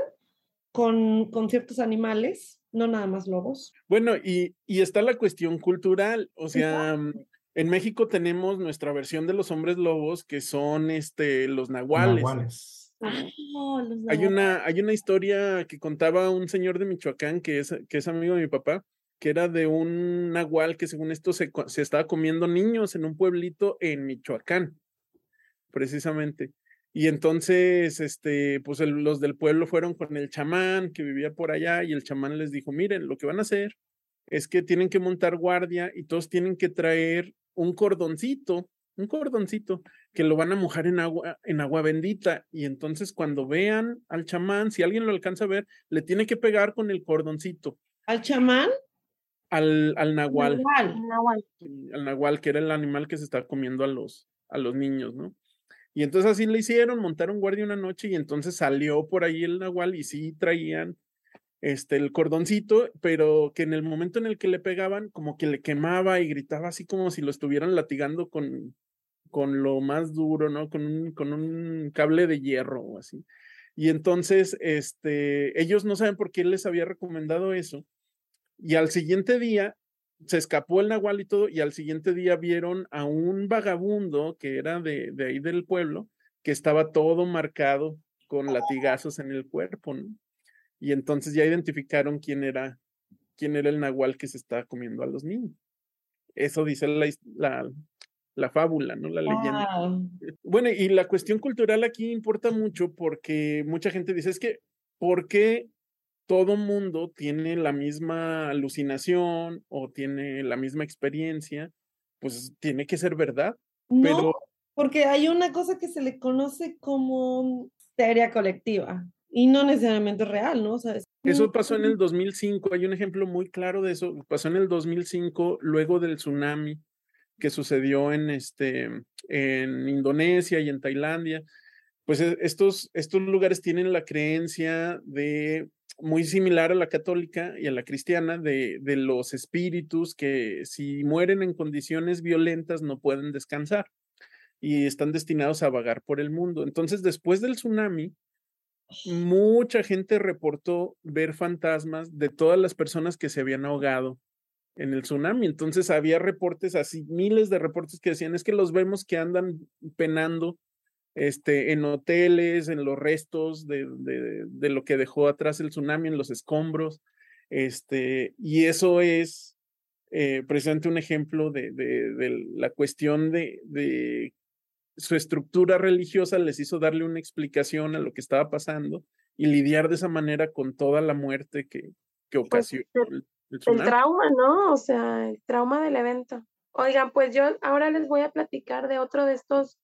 [SPEAKER 4] con, con ciertos animales, no nada más lobos.
[SPEAKER 5] Bueno, y, y está la cuestión cultural, o sea, en México tenemos nuestra versión de los hombres lobos, que son este, los nahuales. nahuales.
[SPEAKER 4] Los
[SPEAKER 5] hay, una, hay una historia que contaba un señor de Michoacán, que es, que es amigo de mi papá, que era de un nahual que según esto se, se estaba comiendo niños en un pueblito en Michoacán, precisamente. Y entonces, este, pues los del pueblo fueron con el chamán que vivía por allá y el chamán les dijo, miren, lo que van a hacer es que tienen que montar guardia y todos tienen que traer un cordoncito, un cordoncito que lo van a mojar en agua, en agua bendita. Y entonces cuando vean al chamán, si alguien lo alcanza a ver, le tiene que pegar con el cordoncito.
[SPEAKER 4] ¿Al chamán?
[SPEAKER 5] Al, al nahual. Al nahual, que era el animal que se está comiendo a los, a los niños, ¿no? Y entonces así le hicieron, montaron guardia una noche y entonces salió por ahí el nahual y sí traían este, el cordoncito, pero que en el momento en el que le pegaban, como que le quemaba y gritaba así como si lo estuvieran latigando con, con lo más duro, ¿no? Con un, con un cable de hierro o así. Y entonces, este, ellos no saben por qué les había recomendado eso, y al siguiente día se escapó el nahual y todo, y al siguiente día vieron a un vagabundo que era de, de ahí del pueblo, que estaba todo marcado con latigazos en el cuerpo, ¿no? Y entonces ya identificaron quién era, quién era el nahual que se estaba comiendo a los niños. Eso dice la, la, la fábula, ¿no? La leyenda. Bueno, y la cuestión cultural aquí importa mucho porque mucha gente dice, es que, ¿por qué todo mundo tiene la misma alucinación o tiene la misma experiencia, pues tiene que ser verdad.
[SPEAKER 4] No,
[SPEAKER 5] pero...
[SPEAKER 4] porque hay una cosa que se le conoce como histeria colectiva y no necesariamente real, ¿no? O sea,
[SPEAKER 5] eso pasó en el 2005, hay un ejemplo muy claro de eso, pasó en el 2005 luego del tsunami que sucedió en este en Indonesia y en Tailandia. Pues e, estos estos lugares tienen la creencia de muy similar a la católica y a la cristiana de, de, los espíritus que si mueren en condiciones violentas no pueden descansar y están destinados a vagar por el mundo. Entonces, después del tsunami, mucha gente reportó ver fantasmas de todas las personas que se habían ahogado en el tsunami. Entonces, había reportes así, miles de reportes que decían, es que los vemos que andan penando este, en hoteles, en los restos de, de, de, lo que dejó atrás el tsunami, en los escombros. Este, y eso es eh, precisamente un ejemplo de, de la cuestión de, su estructura religiosa les hizo darle una explicación a lo que estaba pasando y lidiar de esa manera con toda la muerte que, que
[SPEAKER 3] Pues,
[SPEAKER 5] ocasionó
[SPEAKER 3] el-
[SPEAKER 5] el, el
[SPEAKER 3] trauma, ¿no? O sea, el trauma del evento. Oigan, pues yo ahora les voy a platicar de otro de estos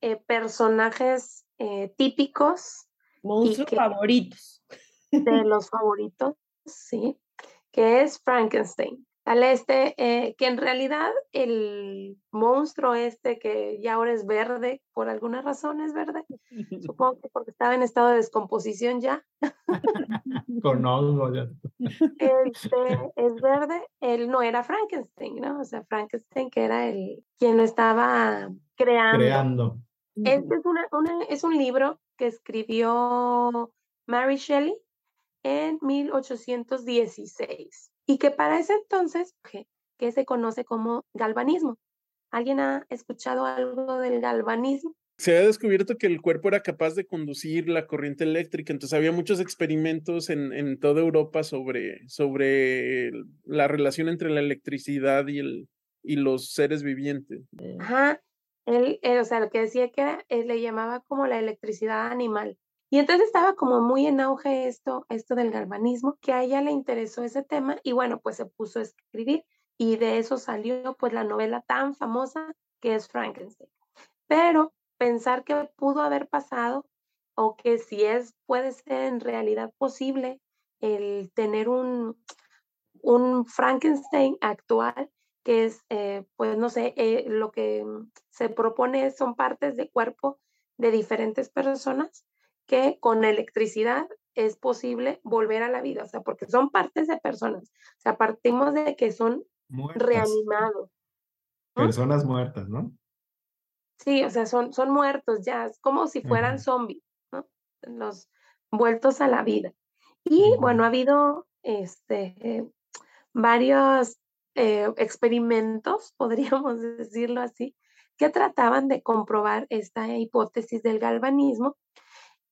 [SPEAKER 3] eh, personajes eh, típicos
[SPEAKER 4] Monstruos
[SPEAKER 3] que-
[SPEAKER 4] favoritos.
[SPEAKER 3] de los favoritos, sí, que es Frankenstein. Al este, eh, que en realidad el monstruo este, que ya ahora es verde, por alguna razón es verde, supongo que porque estaba en estado de descomposición ya,
[SPEAKER 2] Con hongo. ya.
[SPEAKER 3] este, es verde, él no era Frankenstein, ¿no? O sea, Frankenstein que era el quien lo estaba creando.
[SPEAKER 2] Creando.
[SPEAKER 3] Este es, una, una- es un libro que escribió Mary Shelley en 1816 y que para ese entonces, que, que se conoce como galvanismo. ¿Alguien ha escuchado algo del galvanismo?
[SPEAKER 5] Se ha descubierto que el cuerpo era capaz de conducir la corriente eléctrica, entonces había muchos experimentos en, en toda Europa sobre, sobre la relación entre la electricidad y, el, y los seres vivientes.
[SPEAKER 3] Ajá, él, eh, o sea, lo que decía que era, eh, le llamaba como la electricidad animal. Y entonces estaba como muy en auge esto, esto del galvanismo, que a ella le interesó ese tema y bueno, pues se puso a escribir y de eso salió pues la novela tan famosa que es Frankenstein. Pero pensar que pudo haber pasado o que si es, puede ser en realidad posible el tener un, un Frankenstein actual, que es, eh, pues no sé, eh, lo que mm, se propone son partes de cuerpo de diferentes personas que con electricidad es posible volver a la vida, o sea, porque son partes de personas, o sea, partimos de que son
[SPEAKER 2] Muertas.
[SPEAKER 3] reanimados. ¿no?
[SPEAKER 2] Personas muertas, ¿no?
[SPEAKER 3] Sí, o sea, son, son muertos ya, es como si fueran zombies, ¿no? Los vueltos a la vida. Y bueno, ha habido este, eh, varios eh, experimentos, podríamos decirlo así, que trataban de comprobar esta hipótesis del galvanismo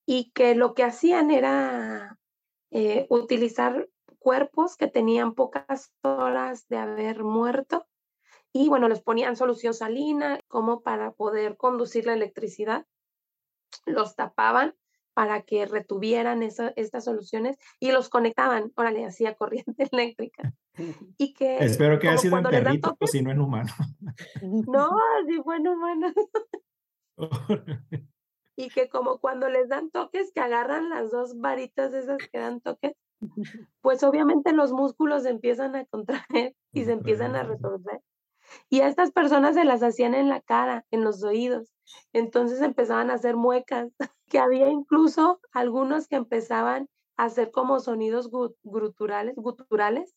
[SPEAKER 3] y que lo que hacían era eh, utilizar cuerpos que tenían pocas horas de haber muerto y bueno, les ponían solución salina como para poder conducir la electricidad, los tapaban para que retuvieran esa- estas soluciones y los conectaban, órale, hacía corriente eléctrica. Y que
[SPEAKER 2] Espero que haya sido en perrito,
[SPEAKER 3] toques,
[SPEAKER 2] si no en humano.
[SPEAKER 3] no, sí fue en humanos. y que como cuando les dan toques, que agarran las dos varitas esas que dan toques, pues obviamente los músculos se empiezan a contraer y se empiezan a retorcer. Y a estas personas se las hacían en la cara, en los oídos. Entonces empezaban a hacer muecas, que había incluso algunos que empezaban a hacer como sonidos gu- guturales, guturales,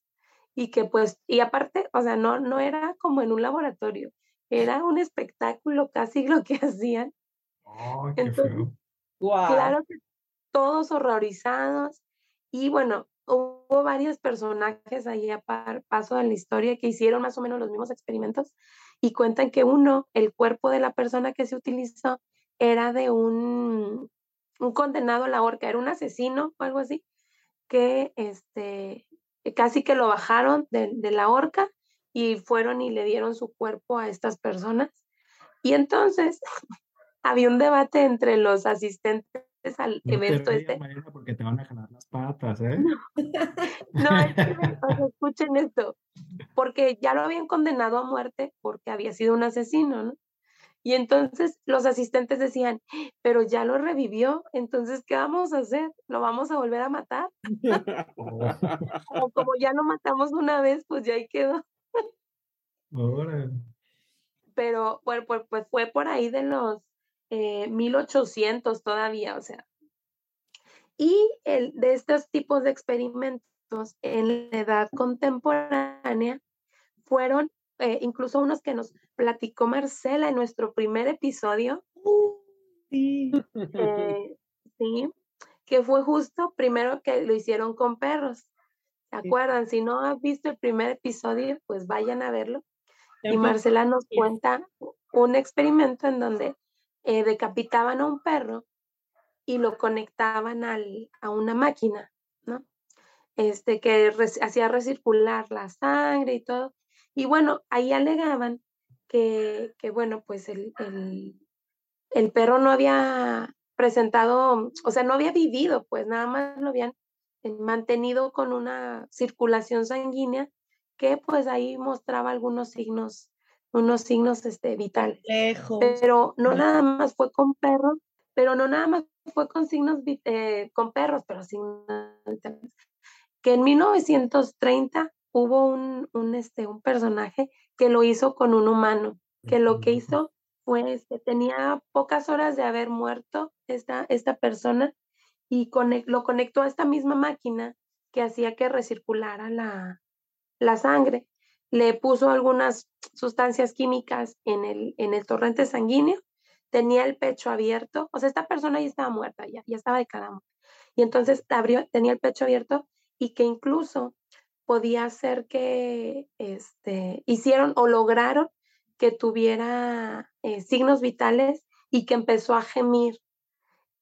[SPEAKER 3] y que pues, y aparte, o sea, no, no era como en un laboratorio, era un espectáculo casi lo que hacían.
[SPEAKER 2] Ay, qué
[SPEAKER 3] Entonces,
[SPEAKER 2] feo.
[SPEAKER 4] Guau.
[SPEAKER 3] Claro que todos horrorizados. Y bueno, hubo varios personajes ahí a par- paso de la historia que hicieron más o menos los mismos experimentos y cuentan que uno, el cuerpo de la persona que se utilizó, era de un, un condenado a la horca, era un asesino o algo así, que este, que casi que lo bajaron de, de la horca y fueron y le dieron su cuerpo a estas personas. Y entonces había un debate entre los asistentes al
[SPEAKER 2] No te
[SPEAKER 3] evento
[SPEAKER 2] rías,
[SPEAKER 3] este.
[SPEAKER 2] Mariana, porque te van a jalar las patas, ¿eh?
[SPEAKER 3] No, es que, o sea, escuchen esto, porque ya lo habían condenado a muerte porque había sido un asesino, ¿no? Y entonces los asistentes decían, pero ya lo revivió, entonces, ¿qué vamos a hacer? ¿Lo vamos a volver a matar? Como ya lo matamos una vez, pues ya ahí quedó. Pero pues, pues fue por ahí de los eh, 1800 todavía, o sea. Y el, de estos tipos de experimentos en la edad contemporánea fueron eh, incluso unos que nos platicó Marcela en nuestro primer episodio,
[SPEAKER 4] Sí.
[SPEAKER 3] eh, sí, que fue justo primero que lo hicieron con perros. ¿Se
[SPEAKER 4] Sí.
[SPEAKER 3] acuerdan? Si no has visto el primer episodio, pues vayan a verlo. Y Marcela nos
[SPEAKER 4] sí.
[SPEAKER 3] cuenta un experimento en donde eh, decapitaban a un perro y lo conectaban al, a una máquina, ¿no? Este, que res- hacía recircular la sangre y todo. Y bueno, ahí alegaban que, que bueno, pues el, el, el perro no había presentado, o sea, no había vivido, pues nada más lo habían mantenido con una circulación sanguínea que pues ahí mostraba algunos signos, unos signos este, vitales. Pero no nada más fue con perros, pero no nada más fue con signos eh, con perros, pero signos que en 1930 hubo un, un, este, un personaje que lo hizo con un humano, que lo que hizo fue, que este, tenía pocas horas de haber muerto esta, esta persona y lo conectó a esta misma máquina que hacía que recirculara la, la sangre. Le puso algunas sustancias químicas en el, en el torrente sanguíneo, tenía el pecho abierto, o sea, esta persona ya estaba muerta, ya, ya estaba de cada Y entonces abrió, tenía el pecho abierto y que incluso podía hacer que este, hicieron o lograron que tuviera eh, signos vitales y que empezó a gemir.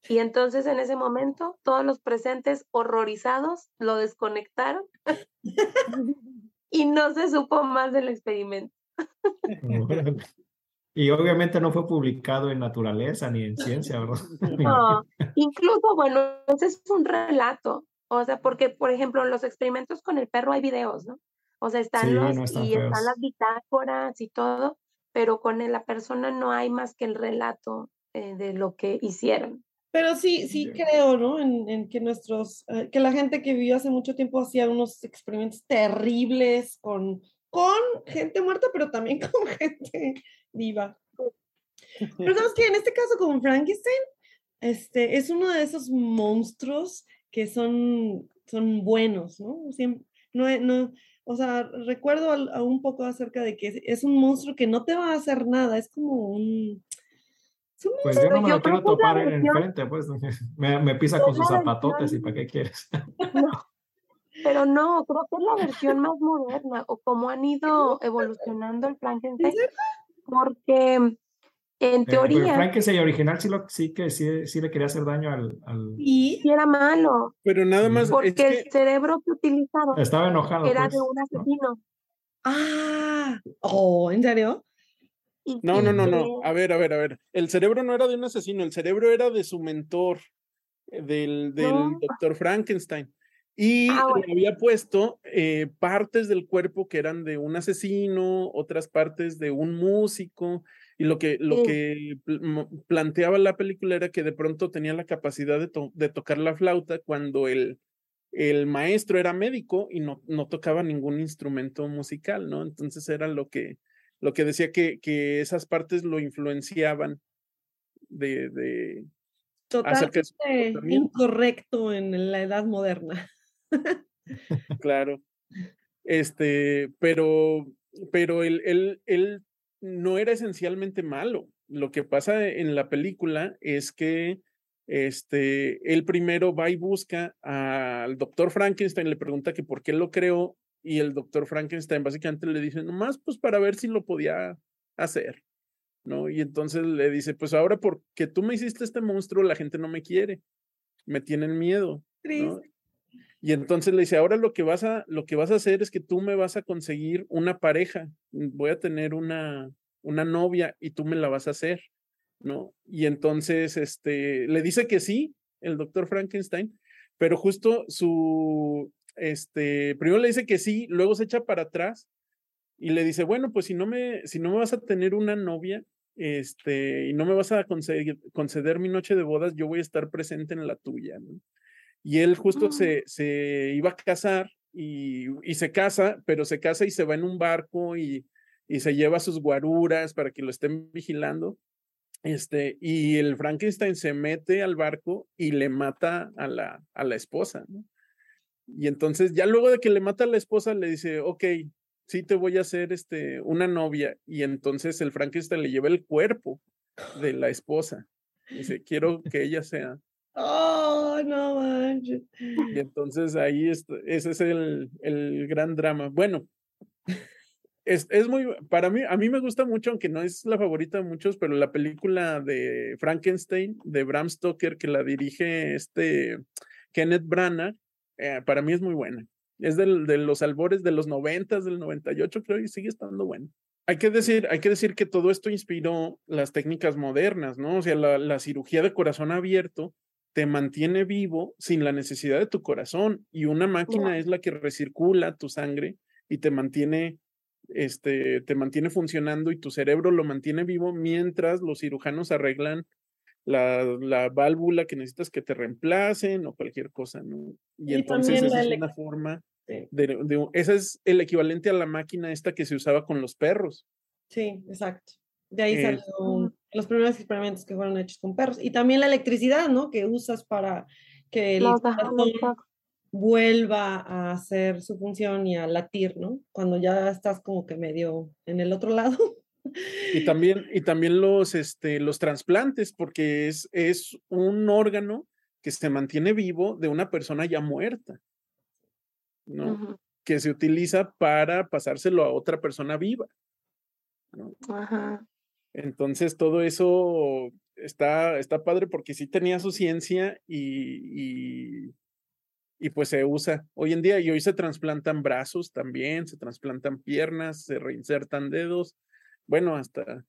[SPEAKER 3] Y entonces en ese momento todos los presentes horrorizados lo desconectaron y no se supo más del experimento.
[SPEAKER 2] Y obviamente no fue publicado en naturaleza ni en ciencia, ¿verdad?
[SPEAKER 3] No, incluso, bueno, ese es un relato. O sea, porque, por ejemplo, en los experimentos con el perro hay videos, ¿no? O sea, están los y están las bitácoras y todo, pero con la persona no hay más que el relato eh, de lo que hicieron.
[SPEAKER 4] Pero sí, sí creo, ¿no? En, que nuestros, eh, que la gente que vivió hace mucho tiempo hacía unos experimentos terribles con, con gente muerta, pero también con gente viva. Pero sabes que en este caso con Frankenstein, este, es uno de esos monstruos que son, son buenos, ¿no? no, no, o sea, recuerdo un poco acerca de que es un monstruo que no te va a hacer nada, es como un...
[SPEAKER 2] pues yo no me lo quiero topar en frente, pues me, me pisa con sus zapatotes y para qué quieres.
[SPEAKER 3] pero no, creo que es la versión más moderna o cómo han ido evolucionando el Frankenstein, porque en teoría.
[SPEAKER 2] Frank que Frankenstein original sí, lo, sí que sí, sí, le quería hacer daño al. al...
[SPEAKER 3] Sí, era malo.
[SPEAKER 5] Pero nada más.
[SPEAKER 3] Porque el cerebro que utilizaron.
[SPEAKER 2] Estaba enojado.
[SPEAKER 3] Era
[SPEAKER 2] pues,
[SPEAKER 3] de un asesino.
[SPEAKER 4] Ah, oh, ¿en serio?
[SPEAKER 5] No, no, no, no. A ver, a ver, a ver. El cerebro no era de un asesino, el cerebro era de su mentor, eh, del, del doctor Frankenstein. Y ah, le había puesto eh, partes del cuerpo que eran de un asesino, otras partes de un músico. Y lo que, lo que planteaba la película era que de pronto tenía la capacidad de, de tocar la flauta cuando el, el maestro era médico y no, no tocaba ningún instrumento musical, ¿no? Entonces era lo que, lo que decía que, que esas partes lo influenciaban de... de
[SPEAKER 4] Totalmente incorrecto en la edad moderna.
[SPEAKER 5] claro. Este, pero, pero él, él, él no era esencialmente malo. Lo que pasa en la película es que este, él primero va y busca al doctor Frankenstein, le pregunta que por qué lo creó y el doctor Frankenstein básicamente le dice, nomás pues para ver si lo podía hacer, ¿no? Y entonces le dice, pues ahora porque tú me hiciste este monstruo, la gente no me quiere, me tienen miedo. Y entonces le dice, ahora lo que vas a, lo que vas a hacer es que tú me vas a conseguir una pareja, voy a tener una, una novia y tú me la vas a hacer, ¿no? Y entonces, este, le dice que sí, el doctor Frankenstein, pero justo su, este, primero le dice que sí, luego se echa para atrás y le dice, bueno, pues si no me, si no me vas a tener una novia, este, y no me vas a conceder, conceder mi noche de bodas, yo voy a estar presente en la tuya, ¿no? Y él justo se, se iba a casar y, y, se casa, pero se casa y se va en un barco y, y se lleva sus guaruras para que lo estén vigilando. Este, y el Frankenstein se mete al barco y le mata a la, a la esposa, ¿no? Y entonces, ya luego de que le mata a la esposa, le dice, ok, sí te voy a hacer este, una novia. Y entonces el Frankenstein le lleva el cuerpo de la esposa. Dice, quiero que ella sea
[SPEAKER 4] Oh, no manches.
[SPEAKER 5] Y entonces ahí ese es el, el gran drama. Bueno, es, es, muy, para mí, a mí me gusta mucho, aunque no es la favorita de muchos, pero la película de Frankenstein, de Bram Stoker, que la dirige este Kenneth Branagh, eh, para mí es muy buena. Es del, de los albores de los noventas, del 98, creo, y sigue estando buena. Hay que decir, hay que decir que todo esto inspiró las técnicas modernas, ¿no? O sea, la, la cirugía de corazón abierto te mantiene vivo sin la necesidad de tu corazón y una máquina es la que recircula tu sangre y te mantiene este te mantiene funcionando y tu cerebro lo mantiene vivo mientras los cirujanos arreglan la, la válvula que necesitas que te reemplacen o cualquier cosa, ¿no? Y, entonces esa es una forma de, de, ese es el equivalente a la máquina esta que se usaba con los perros.
[SPEAKER 4] Sí, exacto. De ahí salió los primeros experimentos que fueron hechos con perros. Y también la electricidad, ¿no? Que usas para que el vuelva a hacer su función y a latir, ¿no? Cuando ya estás como que medio en el otro lado.
[SPEAKER 5] Y también, y también los, este, los trasplantes, porque es, es un órgano que se mantiene vivo de una persona ya muerta, ¿no? Que se utiliza para pasárselo a otra persona viva. ¿no? Ajá. Entonces todo eso está, está padre porque sí tenía su ciencia y, y, y, pues se usa hoy en día y hoy se trasplantan brazos también, se trasplantan piernas, se reinsertan dedos, bueno, hasta...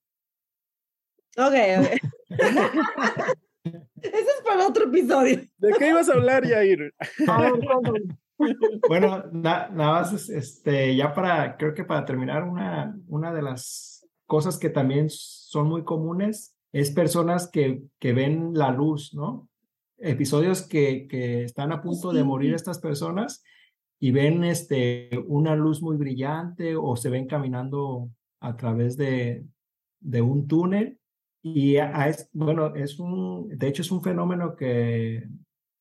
[SPEAKER 4] Ok, ok. Ese es para otro episodio.
[SPEAKER 5] ¿De qué ibas a hablar, Yair?
[SPEAKER 2] bueno, nada más, este, ya para, creo que para terminar, una, una de las cosas que también son muy comunes es personas que, que ven la luz, ¿no? Episodios que, que están a punto de morir estas personas y ven este, una luz muy brillante o se ven caminando a través de, de un túnel. Y es, bueno, es un, de hecho es un fenómeno que,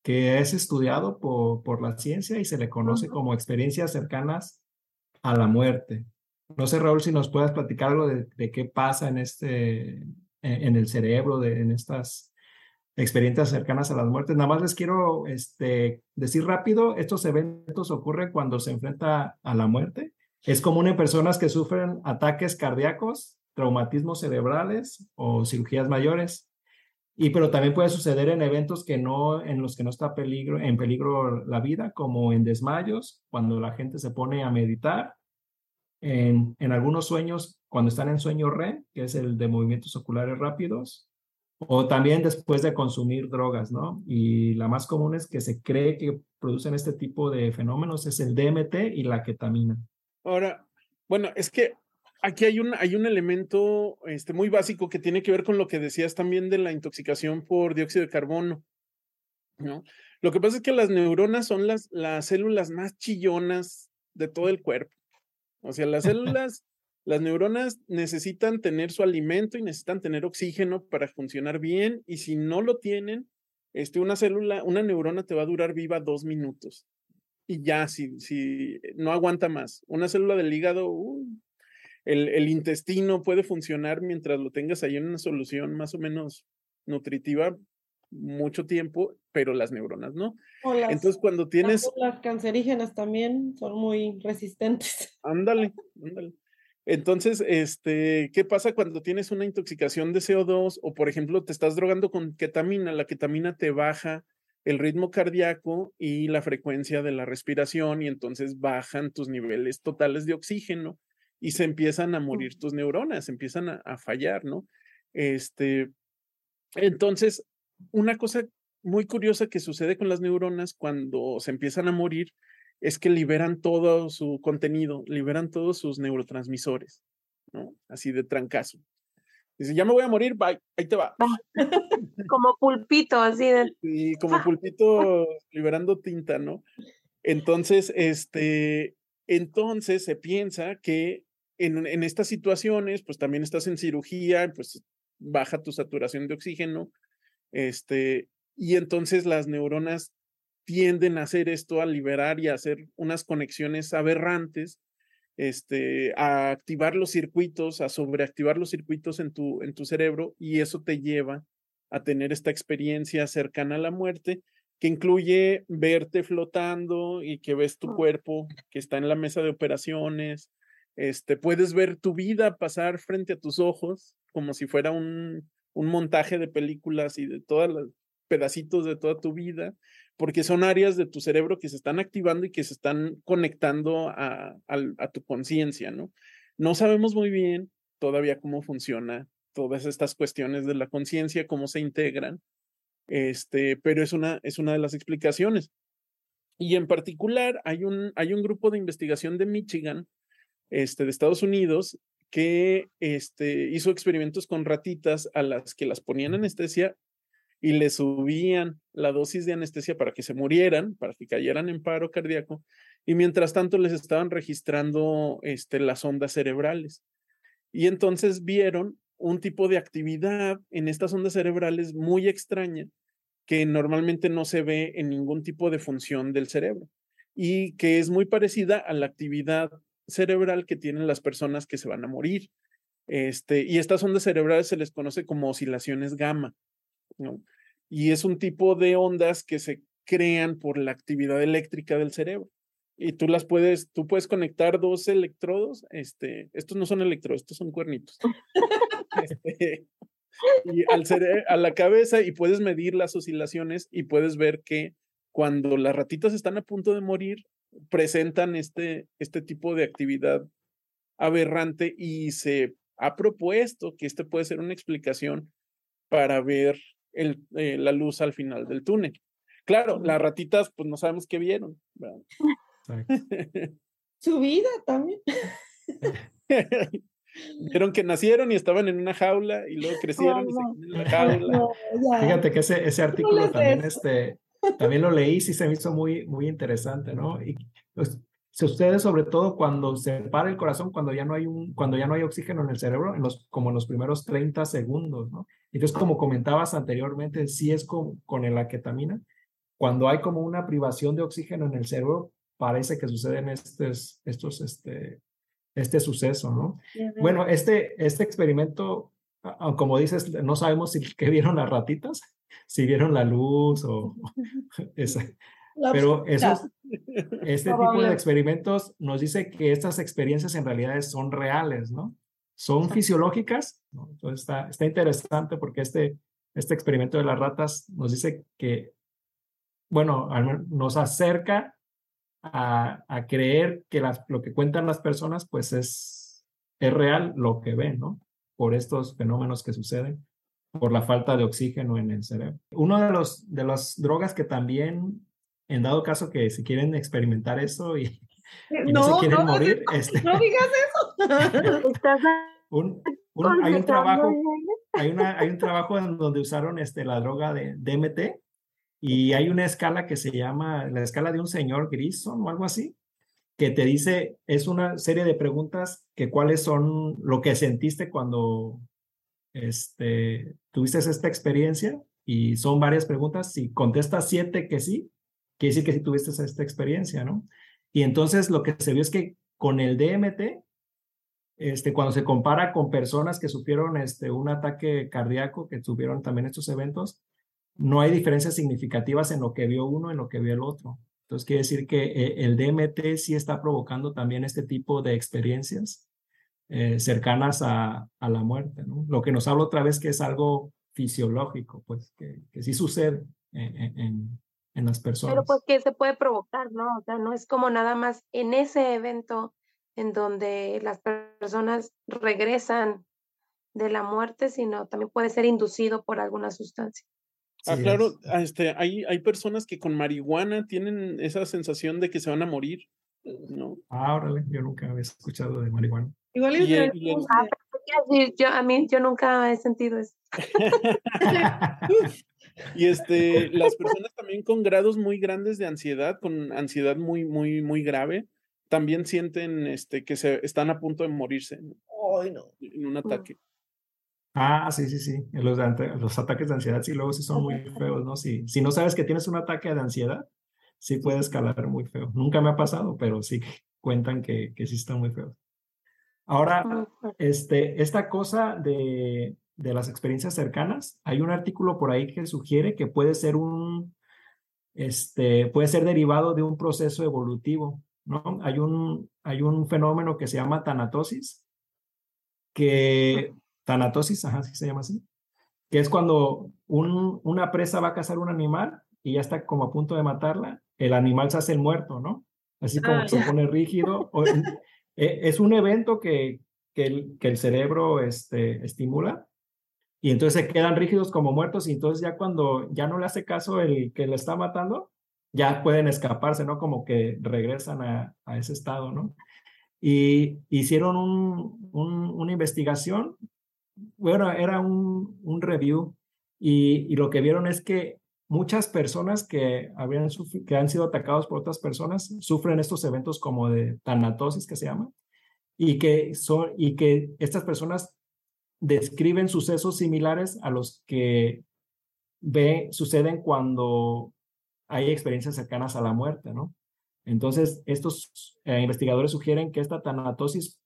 [SPEAKER 2] que es estudiado por, por la ciencia y se le conoce como experiencias cercanas a la muerte. No sé, Raúl, si nos puedas platicar algo de, qué pasa en, este, en, el cerebro, de, en estas experiencias cercanas a las muertes. Nada más les quiero este, decir rápido, estos eventos ocurren cuando se enfrenta a la muerte. Es común en personas que sufren ataques cardíacos, traumatismos cerebrales o cirugías mayores. Y pero también puede suceder en eventos que no, en los que no está peligro, en peligro la vida, como en desmayos, cuando la gente se pone a meditar en, algunos sueños, cuando están en sueño REM, que es el de movimientos oculares rápidos, o también después de consumir drogas, ¿no? Y la más común es que se cree que producen este tipo de fenómenos es el DMT y la ketamina.
[SPEAKER 5] Ahora, bueno, es que aquí hay un, hay un elemento este, muy básico que tiene que ver con lo que decías también de la intoxicación por dióxido de carbono, ¿no? Lo que pasa es que las neuronas son las, las células más chillonas de todo el cuerpo. O sea, las células, las neuronas necesitan tener su alimento y necesitan tener oxígeno para funcionar bien. Y si no lo tienen, este, una célula, una neurona te va a durar viva dos minutos. Y ya, si, si no aguanta más. Una célula del hígado, el, el intestino puede funcionar mientras lo tengas ahí en una solución más o menos nutritiva mucho tiempo, pero las neuronas no. Entonces, cuando tienes...
[SPEAKER 4] Las cancerígenas también son muy resistentes.
[SPEAKER 5] Ándale, ándale. Entonces, este, ¿qué pasa cuando tienes una intoxicación de CO2 o, por ejemplo, te estás drogando con ketamina? La ketamina te baja el ritmo cardíaco y la frecuencia de la respiración y entonces bajan tus niveles totales de oxígeno y se empiezan a morir tus neuronas, empiezan a, a fallar, ¿no? Este, entonces, una cosa muy curiosa que sucede con las neuronas cuando se empiezan a morir es que liberan todo su contenido, liberan todos sus neurotransmisores, ¿no? Así de trancazo. Dice, ya me voy a morir, bye, ahí te va.
[SPEAKER 3] Como pulpito, así de.
[SPEAKER 5] Sí, como pulpito liberando tinta, ¿no? Entonces, este, entonces se piensa que en, en estas situaciones, pues también estás en cirugía, pues baja tu saturación de oxígeno, este, y entonces las neuronas tienden a hacer esto, a liberar y a hacer unas conexiones aberrantes, este, a activar los circuitos, a sobreactivar los circuitos en tu, en tu cerebro y eso te lleva a tener esta experiencia cercana a la muerte que incluye verte flotando y que ves tu cuerpo que está en la mesa de operaciones, este, puedes ver tu vida pasar frente a tus ojos como si fuera un, un montaje de películas y de todos los pedacitos de toda tu vida, porque son áreas de tu cerebro que se están activando y que se están conectando a, tu conciencia, ¿no? No sabemos muy bien todavía cómo funciona todas estas cuestiones de la conciencia, cómo se integran, Este, pero es una, es una de las explicaciones. Y en particular hay un, hay un grupo de investigación de Michigan, este, de Estados Unidos, que este, hizo experimentos con ratitas a las que las ponían anestesia y le subían la dosis de anestesia para que se murieran, para que cayeran en paro cardíaco, y mientras tanto les estaban registrando este, las ondas cerebrales. Y entonces vieron un tipo de actividad en estas ondas cerebrales muy extraña que normalmente no se ve en ningún tipo de función del cerebro y que es muy parecida a la actividad cerebral que tienen las personas que se van a morir. Este, y estas ondas cerebrales se les conoce como oscilaciones gamma. ¿no? Y es un tipo de ondas que se crean por la actividad eléctrica del cerebro. Y tú las puedes, tú puedes conectar dos electrodos, este, estos no son electrodos, estos son cuernitos. Este, y al a la cabeza y puedes medir las oscilaciones y puedes ver que cuando las ratitas están a punto de morir, presentan este, este tipo de actividad aberrante y se ha propuesto que este puede ser una explicación para ver el, eh, la luz al final del túnel. Claro, las ratitas, pues no sabemos qué vieron.
[SPEAKER 4] Su vida también.
[SPEAKER 5] Vieron que nacieron y estaban en una jaula y luego crecieron y se en la jaula.
[SPEAKER 2] Fíjate que ese, ese artículo también, este, también lo leí y se me hizo muy, muy interesante, ¿no? Y pues, si ustedes, sobre todo cuando se para el corazón, cuando ya no hay un, cuando ya no hay oxígeno en el cerebro, en los, como en los primeros 30 segundos, ¿no? Entonces, como comentabas anteriormente, sí es con, con la ketamina, cuando hay como una privación de oxígeno en el cerebro, parece que suceden estos, estos, este, este suceso, ¿no? Bueno, este, este experimento, como dices, no sabemos si que vieron las ratitas, si vieron la luz o esa. Pero eso, este tipo de experimentos nos dice que estas experiencias en realidad son reales, ¿no? Son fisiológicas, ¿no? Entonces está, está interesante porque este, este experimento de las ratas nos dice que, bueno, nos acerca a, a creer que las, lo que cuentan las personas, pues es, es real lo que ven, ¿no? Por estos fenómenos que suceden, por la falta de oxígeno en el cerebro. Uno de los de las drogas que también, en dado caso que si quieren experimentar eso y, no, se quieren morir, este,
[SPEAKER 4] no digas eso.
[SPEAKER 2] un, un, hay un trabajo, hay, una, hay un trabajo en donde usaron este, la droga de DMT y hay una escala que se llama la escala de un señor Grison o algo así, que te dice, es una serie de preguntas que cuáles son lo que sentiste cuando este, tuviste esta experiencia y son varias preguntas. Si contestas siete que sí, quiere decir que sí tuviste esta experiencia, ¿no? Y entonces lo que se vio es que con el DMT, este, cuando se compara con personas que sufrieron este, un ataque cardíaco, que tuvieron también estos eventos, no hay diferencias significativas en lo que vio uno en lo que vio el otro. Entonces quiere decir que eh, el DMT sí está provocando también este tipo de experiencias eh, cercanas a, a, la muerte, ¿no? Lo que nos habla otra vez que es algo fisiológico, pues que, que sí sucede en, en, en, las personas.
[SPEAKER 3] Pero pues que se puede provocar, ¿no? O sea, no es como nada más en ese evento en donde las personas regresan de la muerte, sino también puede ser inducido por alguna sustancia.
[SPEAKER 5] Ah, claro, ah, este, hay, hay personas que con marihuana tienen esa sensación de que se van a morir, ¿no?
[SPEAKER 2] Ah, órale, yo nunca había escuchado de marihuana.
[SPEAKER 4] Igual
[SPEAKER 5] y, y, y,
[SPEAKER 3] ah, yo, a mí, yo nunca he sentido eso.
[SPEAKER 5] y este, las personas también con grados muy grandes de ansiedad, con ansiedad muy, muy, muy grave, también sienten este, que se están a punto de morirse.
[SPEAKER 4] Ay, no.
[SPEAKER 5] En un ataque.
[SPEAKER 2] Ah, sí, sí, sí. Los, los ataques de ansiedad sí luego sí son muy feos, ¿no? Si, si no sabes que tienes un ataque de ansiedad, sí puede escalar muy feo. Nunca me ha pasado, pero sí cuentan que, que sí están muy feos. Ahora, este, esta cosa de, de las experiencias cercanas, hay un artículo por ahí que sugiere que puede ser un, este, puede ser derivado de un proceso evolutivo, ¿no? Hay un, hay un fenómeno que se llama tanatosis, que tanatosis, ajá, sí se llama así, que es cuando un, una presa va a cazar un animal y ya está como a punto de matarla, el animal se hace el muerto, ¿no? Así como ah, se pone rígido. E, es un evento que, el, que el cerebro este, estimula y entonces se quedan rígidos como muertos y entonces ya cuando ya no le hace caso el que le está matando, ya pueden escaparse, ¿no? Como que regresan a, a ese estado, ¿no? Y hicieron un, una investigación, bueno, era un, un review y, y, lo que vieron es que muchas personas que, habían, que han sido atacados por otras personas sufren estos eventos como de tanatosis que se llama y que, son, y que estas personas describen sucesos similares a los que ve, suceden cuando hay experiencias cercanas a la muerte, ¿no? Entonces, estos eh, investigadores sugieren que esta tanatosis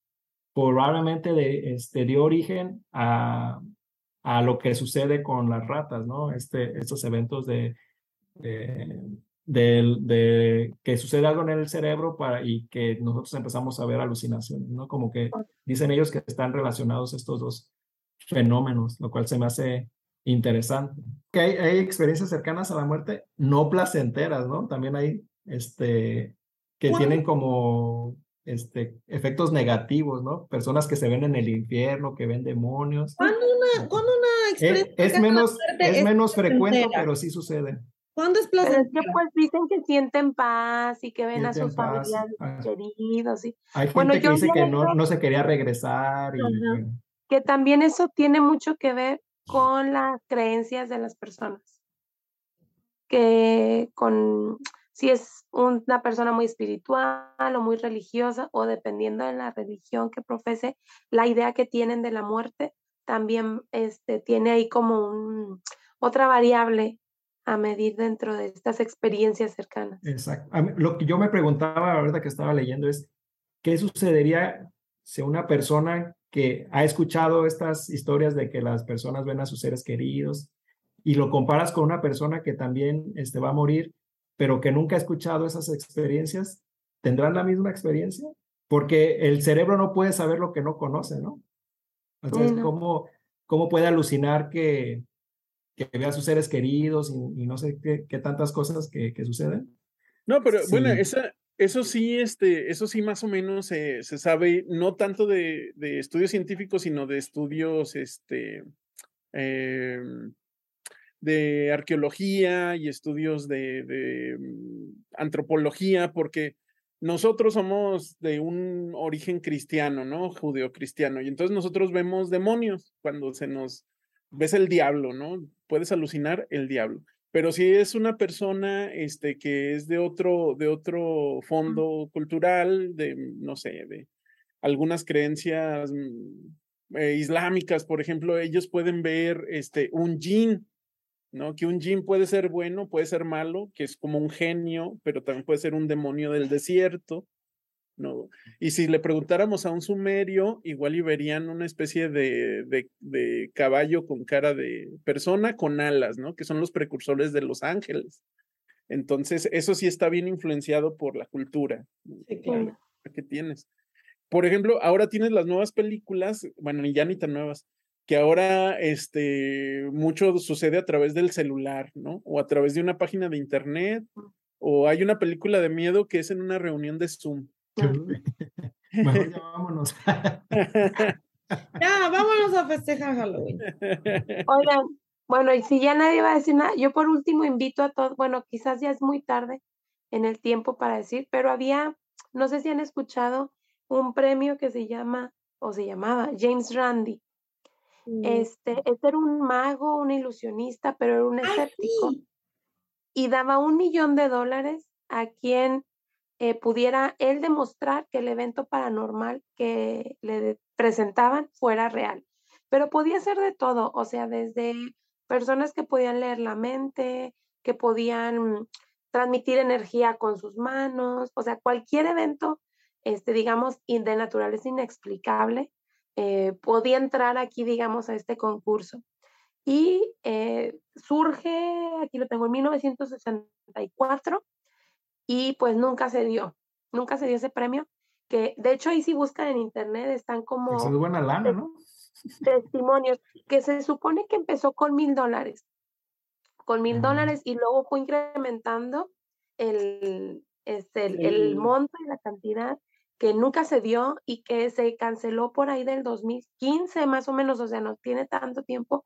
[SPEAKER 2] probablemente de, este, dio origen a, a lo que sucede con las ratas, ¿no? Este, estos eventos de, de, que sucede algo en el cerebro para, y que nosotros empezamos a ver alucinaciones, ¿no? Como que dicen ellos que están relacionados estos dos fenómenos, lo cual se me hace interesante. Que hay, hay experiencias cercanas a la muerte no placenteras, ¿no? También hay, este, que tienen como este, efectos negativos, ¿no? Personas que se ven en el infierno, que ven demonios.
[SPEAKER 4] Cuando una, cuando una
[SPEAKER 2] experiencia es, es menos, es menos frecuente, pero sí sucede.
[SPEAKER 4] ¿Cuándo es?
[SPEAKER 3] Pero es que pues dicen que sienten paz y que ven a sus familiares queridos. Y...
[SPEAKER 2] Hay gente bueno, que dice que no, no se quería regresar. Y,
[SPEAKER 3] Que también eso tiene mucho que ver con las creencias de las personas. Que con si es una persona muy espiritual o muy religiosa o dependiendo de la religión que profese, la idea que tienen de la muerte también este, tiene ahí como otra variable a medir dentro de estas experiencias cercanas.
[SPEAKER 2] Exacto. Lo que yo me preguntaba ahorita que estaba leyendo es, ¿qué sucedería si una persona que ha escuchado estas historias de que las personas ven a sus seres queridos y lo comparas con una persona que también este, va a morir, pero que nunca ha escuchado esas experiencias, ¿tendrán la misma experiencia? Porque el cerebro no puede saber lo que no conoce, ¿no? Entonces, ¿cómo, ¿cómo puede alucinar que, que vea a sus seres queridos y, no sé qué, qué, tantas cosas que, que suceden.
[SPEAKER 5] No, pero bueno, esa, eso sí, este, eso sí más o menos se sabe, no tanto de, de, estudios científicos, sino de estudios, este, eh, de arqueología y estudios de, de mm, antropología, porque nosotros somos de un origen cristiano, ¿no? Judeocristiano, y entonces nosotros vemos demonios cuando se nos ves el diablo, ¿no? Puedes alucinar el diablo. Pero si es una persona este, que es de otro, de otro fondo cultural, de, no sé, de algunas creencias mm, eh, islámicas, por ejemplo, ellos pueden ver este, un jin, ¿no? Que un jin puede ser bueno, puede ser malo, que es como un genio, pero también puede ser un demonio del desierto, ¿no? Y si le preguntáramos a un sumerio, igual y verían una especie de, de, caballo con cara de persona con alas, ¿no? Que son los precursores de los ángeles. Entonces, eso sí está bien influenciado por la cultura que tienes. Por ejemplo, ahora tienes las nuevas películas, bueno, ya ni tan nuevas, que ahora este, mucho sucede a través del celular, ¿no? O a través de una página de internet, o hay una película de miedo que es en una reunión de Zoom.
[SPEAKER 2] Mejor ya vámonos.
[SPEAKER 4] ya, vámonos a festejar Halloween.
[SPEAKER 3] Oigan, bueno, y si ya nadie va a decir nada, yo por último invito a todos, bueno, quizás ya es muy tarde en el tiempo para decir, pero había, no sé si han escuchado, un premio que se llama, o se llamaba, James Randi. Mm. Este, este era un mago, un ilusionista, pero era un escéptico. Y daba un millón de dólares a quien eh, pudiera él demostrar que el evento paranormal que le presentaban fuera real. Pero podía ser de todo, o sea, desde personas que podían leer la mente, que podían transmitir energía con sus manos, o sea, cualquier evento, este, digamos, de naturaleza inexplicable, eh, podía entrar aquí, digamos, a este concurso. Y eh, surge, aquí lo tengo, en 1964, y pues nunca se dio, nunca se dio ese premio, que de hecho ahí si buscan en internet están como...
[SPEAKER 2] es buena lana, ¿no?
[SPEAKER 3] Testimonios, que se supone que empezó con mil dólares, con mil dólares y luego fue incrementando el, este, el, el monto y la cantidad que nunca se dio y que se canceló por ahí del 2015 más o menos, o sea, no tiene tanto tiempo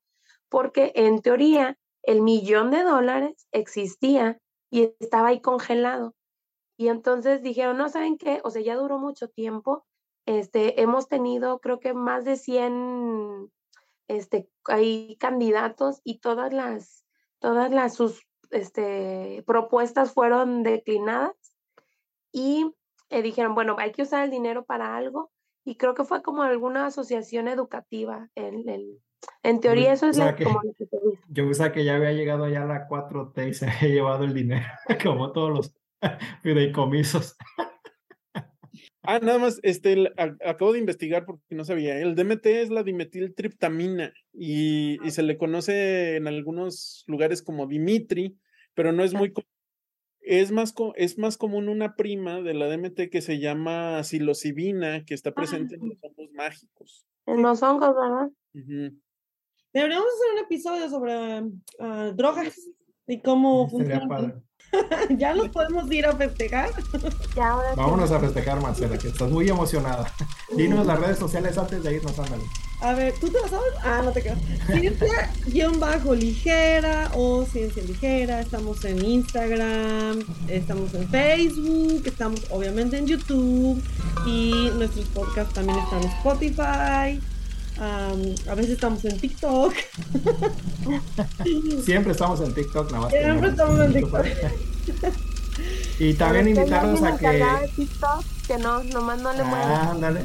[SPEAKER 3] porque en teoría el millón de dólares existía y estaba ahí congelado. Y entonces dijeron, no, ¿saben qué? O sea, ya duró mucho tiempo. Este, hemos tenido, creo que más de 100 este, hay candidatos y todas las, todas las sus este, propuestas fueron declinadas y eh, dijeron, bueno, hay que usar el dinero para algo y creo que fue como alguna asociación educativa. En, en teoría eso es como
[SPEAKER 2] lo que se dice. Yo pensaba que ya había llegado ya la 4T y se había llevado el dinero, como todos los fideicomisos.
[SPEAKER 5] Ah, nada más, este, acabo de investigar porque no sabía. El DMT es la dimetiltriptamina y, y se le conoce en algunos lugares como Dimitri, pero no es muy es más, es más común una prima de la DMT que se llama psilocibina, que está presente en los hongos mágicos.
[SPEAKER 3] En los hongos, ¿verdad?
[SPEAKER 4] Deberíamos hacer un episodio sobre ah, drogas y cómo funciona. ya nos podemos ir a festejar.
[SPEAKER 2] Vámonos a festejar, Marcela, que estás muy emocionada. Dinos las redes sociales antes de irnos, ándale.
[SPEAKER 4] A ver, ¿tú te vas a ver? Ah, no te quedas. Ciencia-ligera o Ciencia Ligera. Estamos en Instagram, estamos en Facebook, estamos obviamente en YouTube y nuestros podcasts también están en Spotify a veces estamos en TikTok.
[SPEAKER 2] Siempre estamos en TikTok, nada más.
[SPEAKER 4] Siempre estamos en TikTok.
[SPEAKER 2] y también invitarlos a que.
[SPEAKER 3] TikTok, que no, nomás no le
[SPEAKER 2] ah, ándale.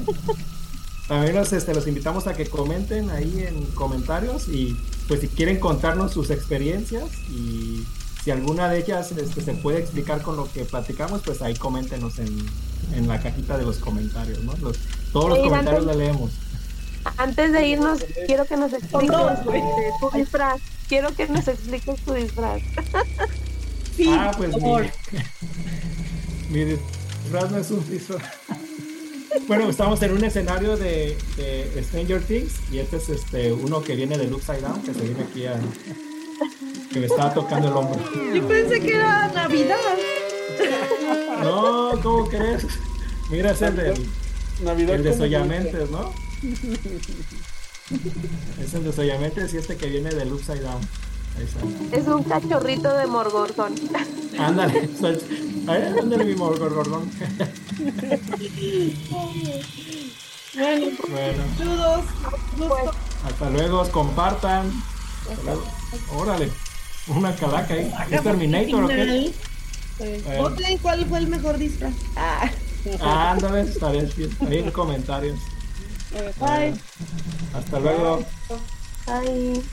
[SPEAKER 2] También los, este, los invitamos a que comenten ahí en comentarios y pues si quieren contarnos sus experiencias y si alguna de ellas este, se puede explicar con lo que platicamos, pues ahí coméntenos en, en la cajita de los comentarios, ¿no? Los, todos los comentarios los leemos.
[SPEAKER 3] Antes de irnos, quiero que nos expliques tu disfraz. Quiero que nos expliques tu disfraz.
[SPEAKER 2] Sí, ah, pues mi, mi disfraz no es un disfraz. Bueno, estamos en un escenario de, de, Stranger Things y este es este uno que viene del Upside Down, que se viene aquí a... que me estaba tocando el hombro.
[SPEAKER 4] Yo pensé que era Navidad.
[SPEAKER 2] No, ¿cómo crees? Mira, es el de Navidad el de Soyamentes, ¿no? es el desollamiento y este que viene del Upside Down.
[SPEAKER 3] Es un cachorrito de Morgordón.
[SPEAKER 2] Ándale, ándale mi Morgordón.
[SPEAKER 4] bueno, bueno. Saludos.
[SPEAKER 3] Pues,
[SPEAKER 2] hasta luego, compartan. Órale, una calaca ahí. ¿Es Terminator o qué?
[SPEAKER 4] Voten cuál fue el mejor disfraz. Ah.
[SPEAKER 2] Ándale, bien, ahí en comentarios.
[SPEAKER 4] Bye.
[SPEAKER 2] Hasta luego.
[SPEAKER 3] Bye.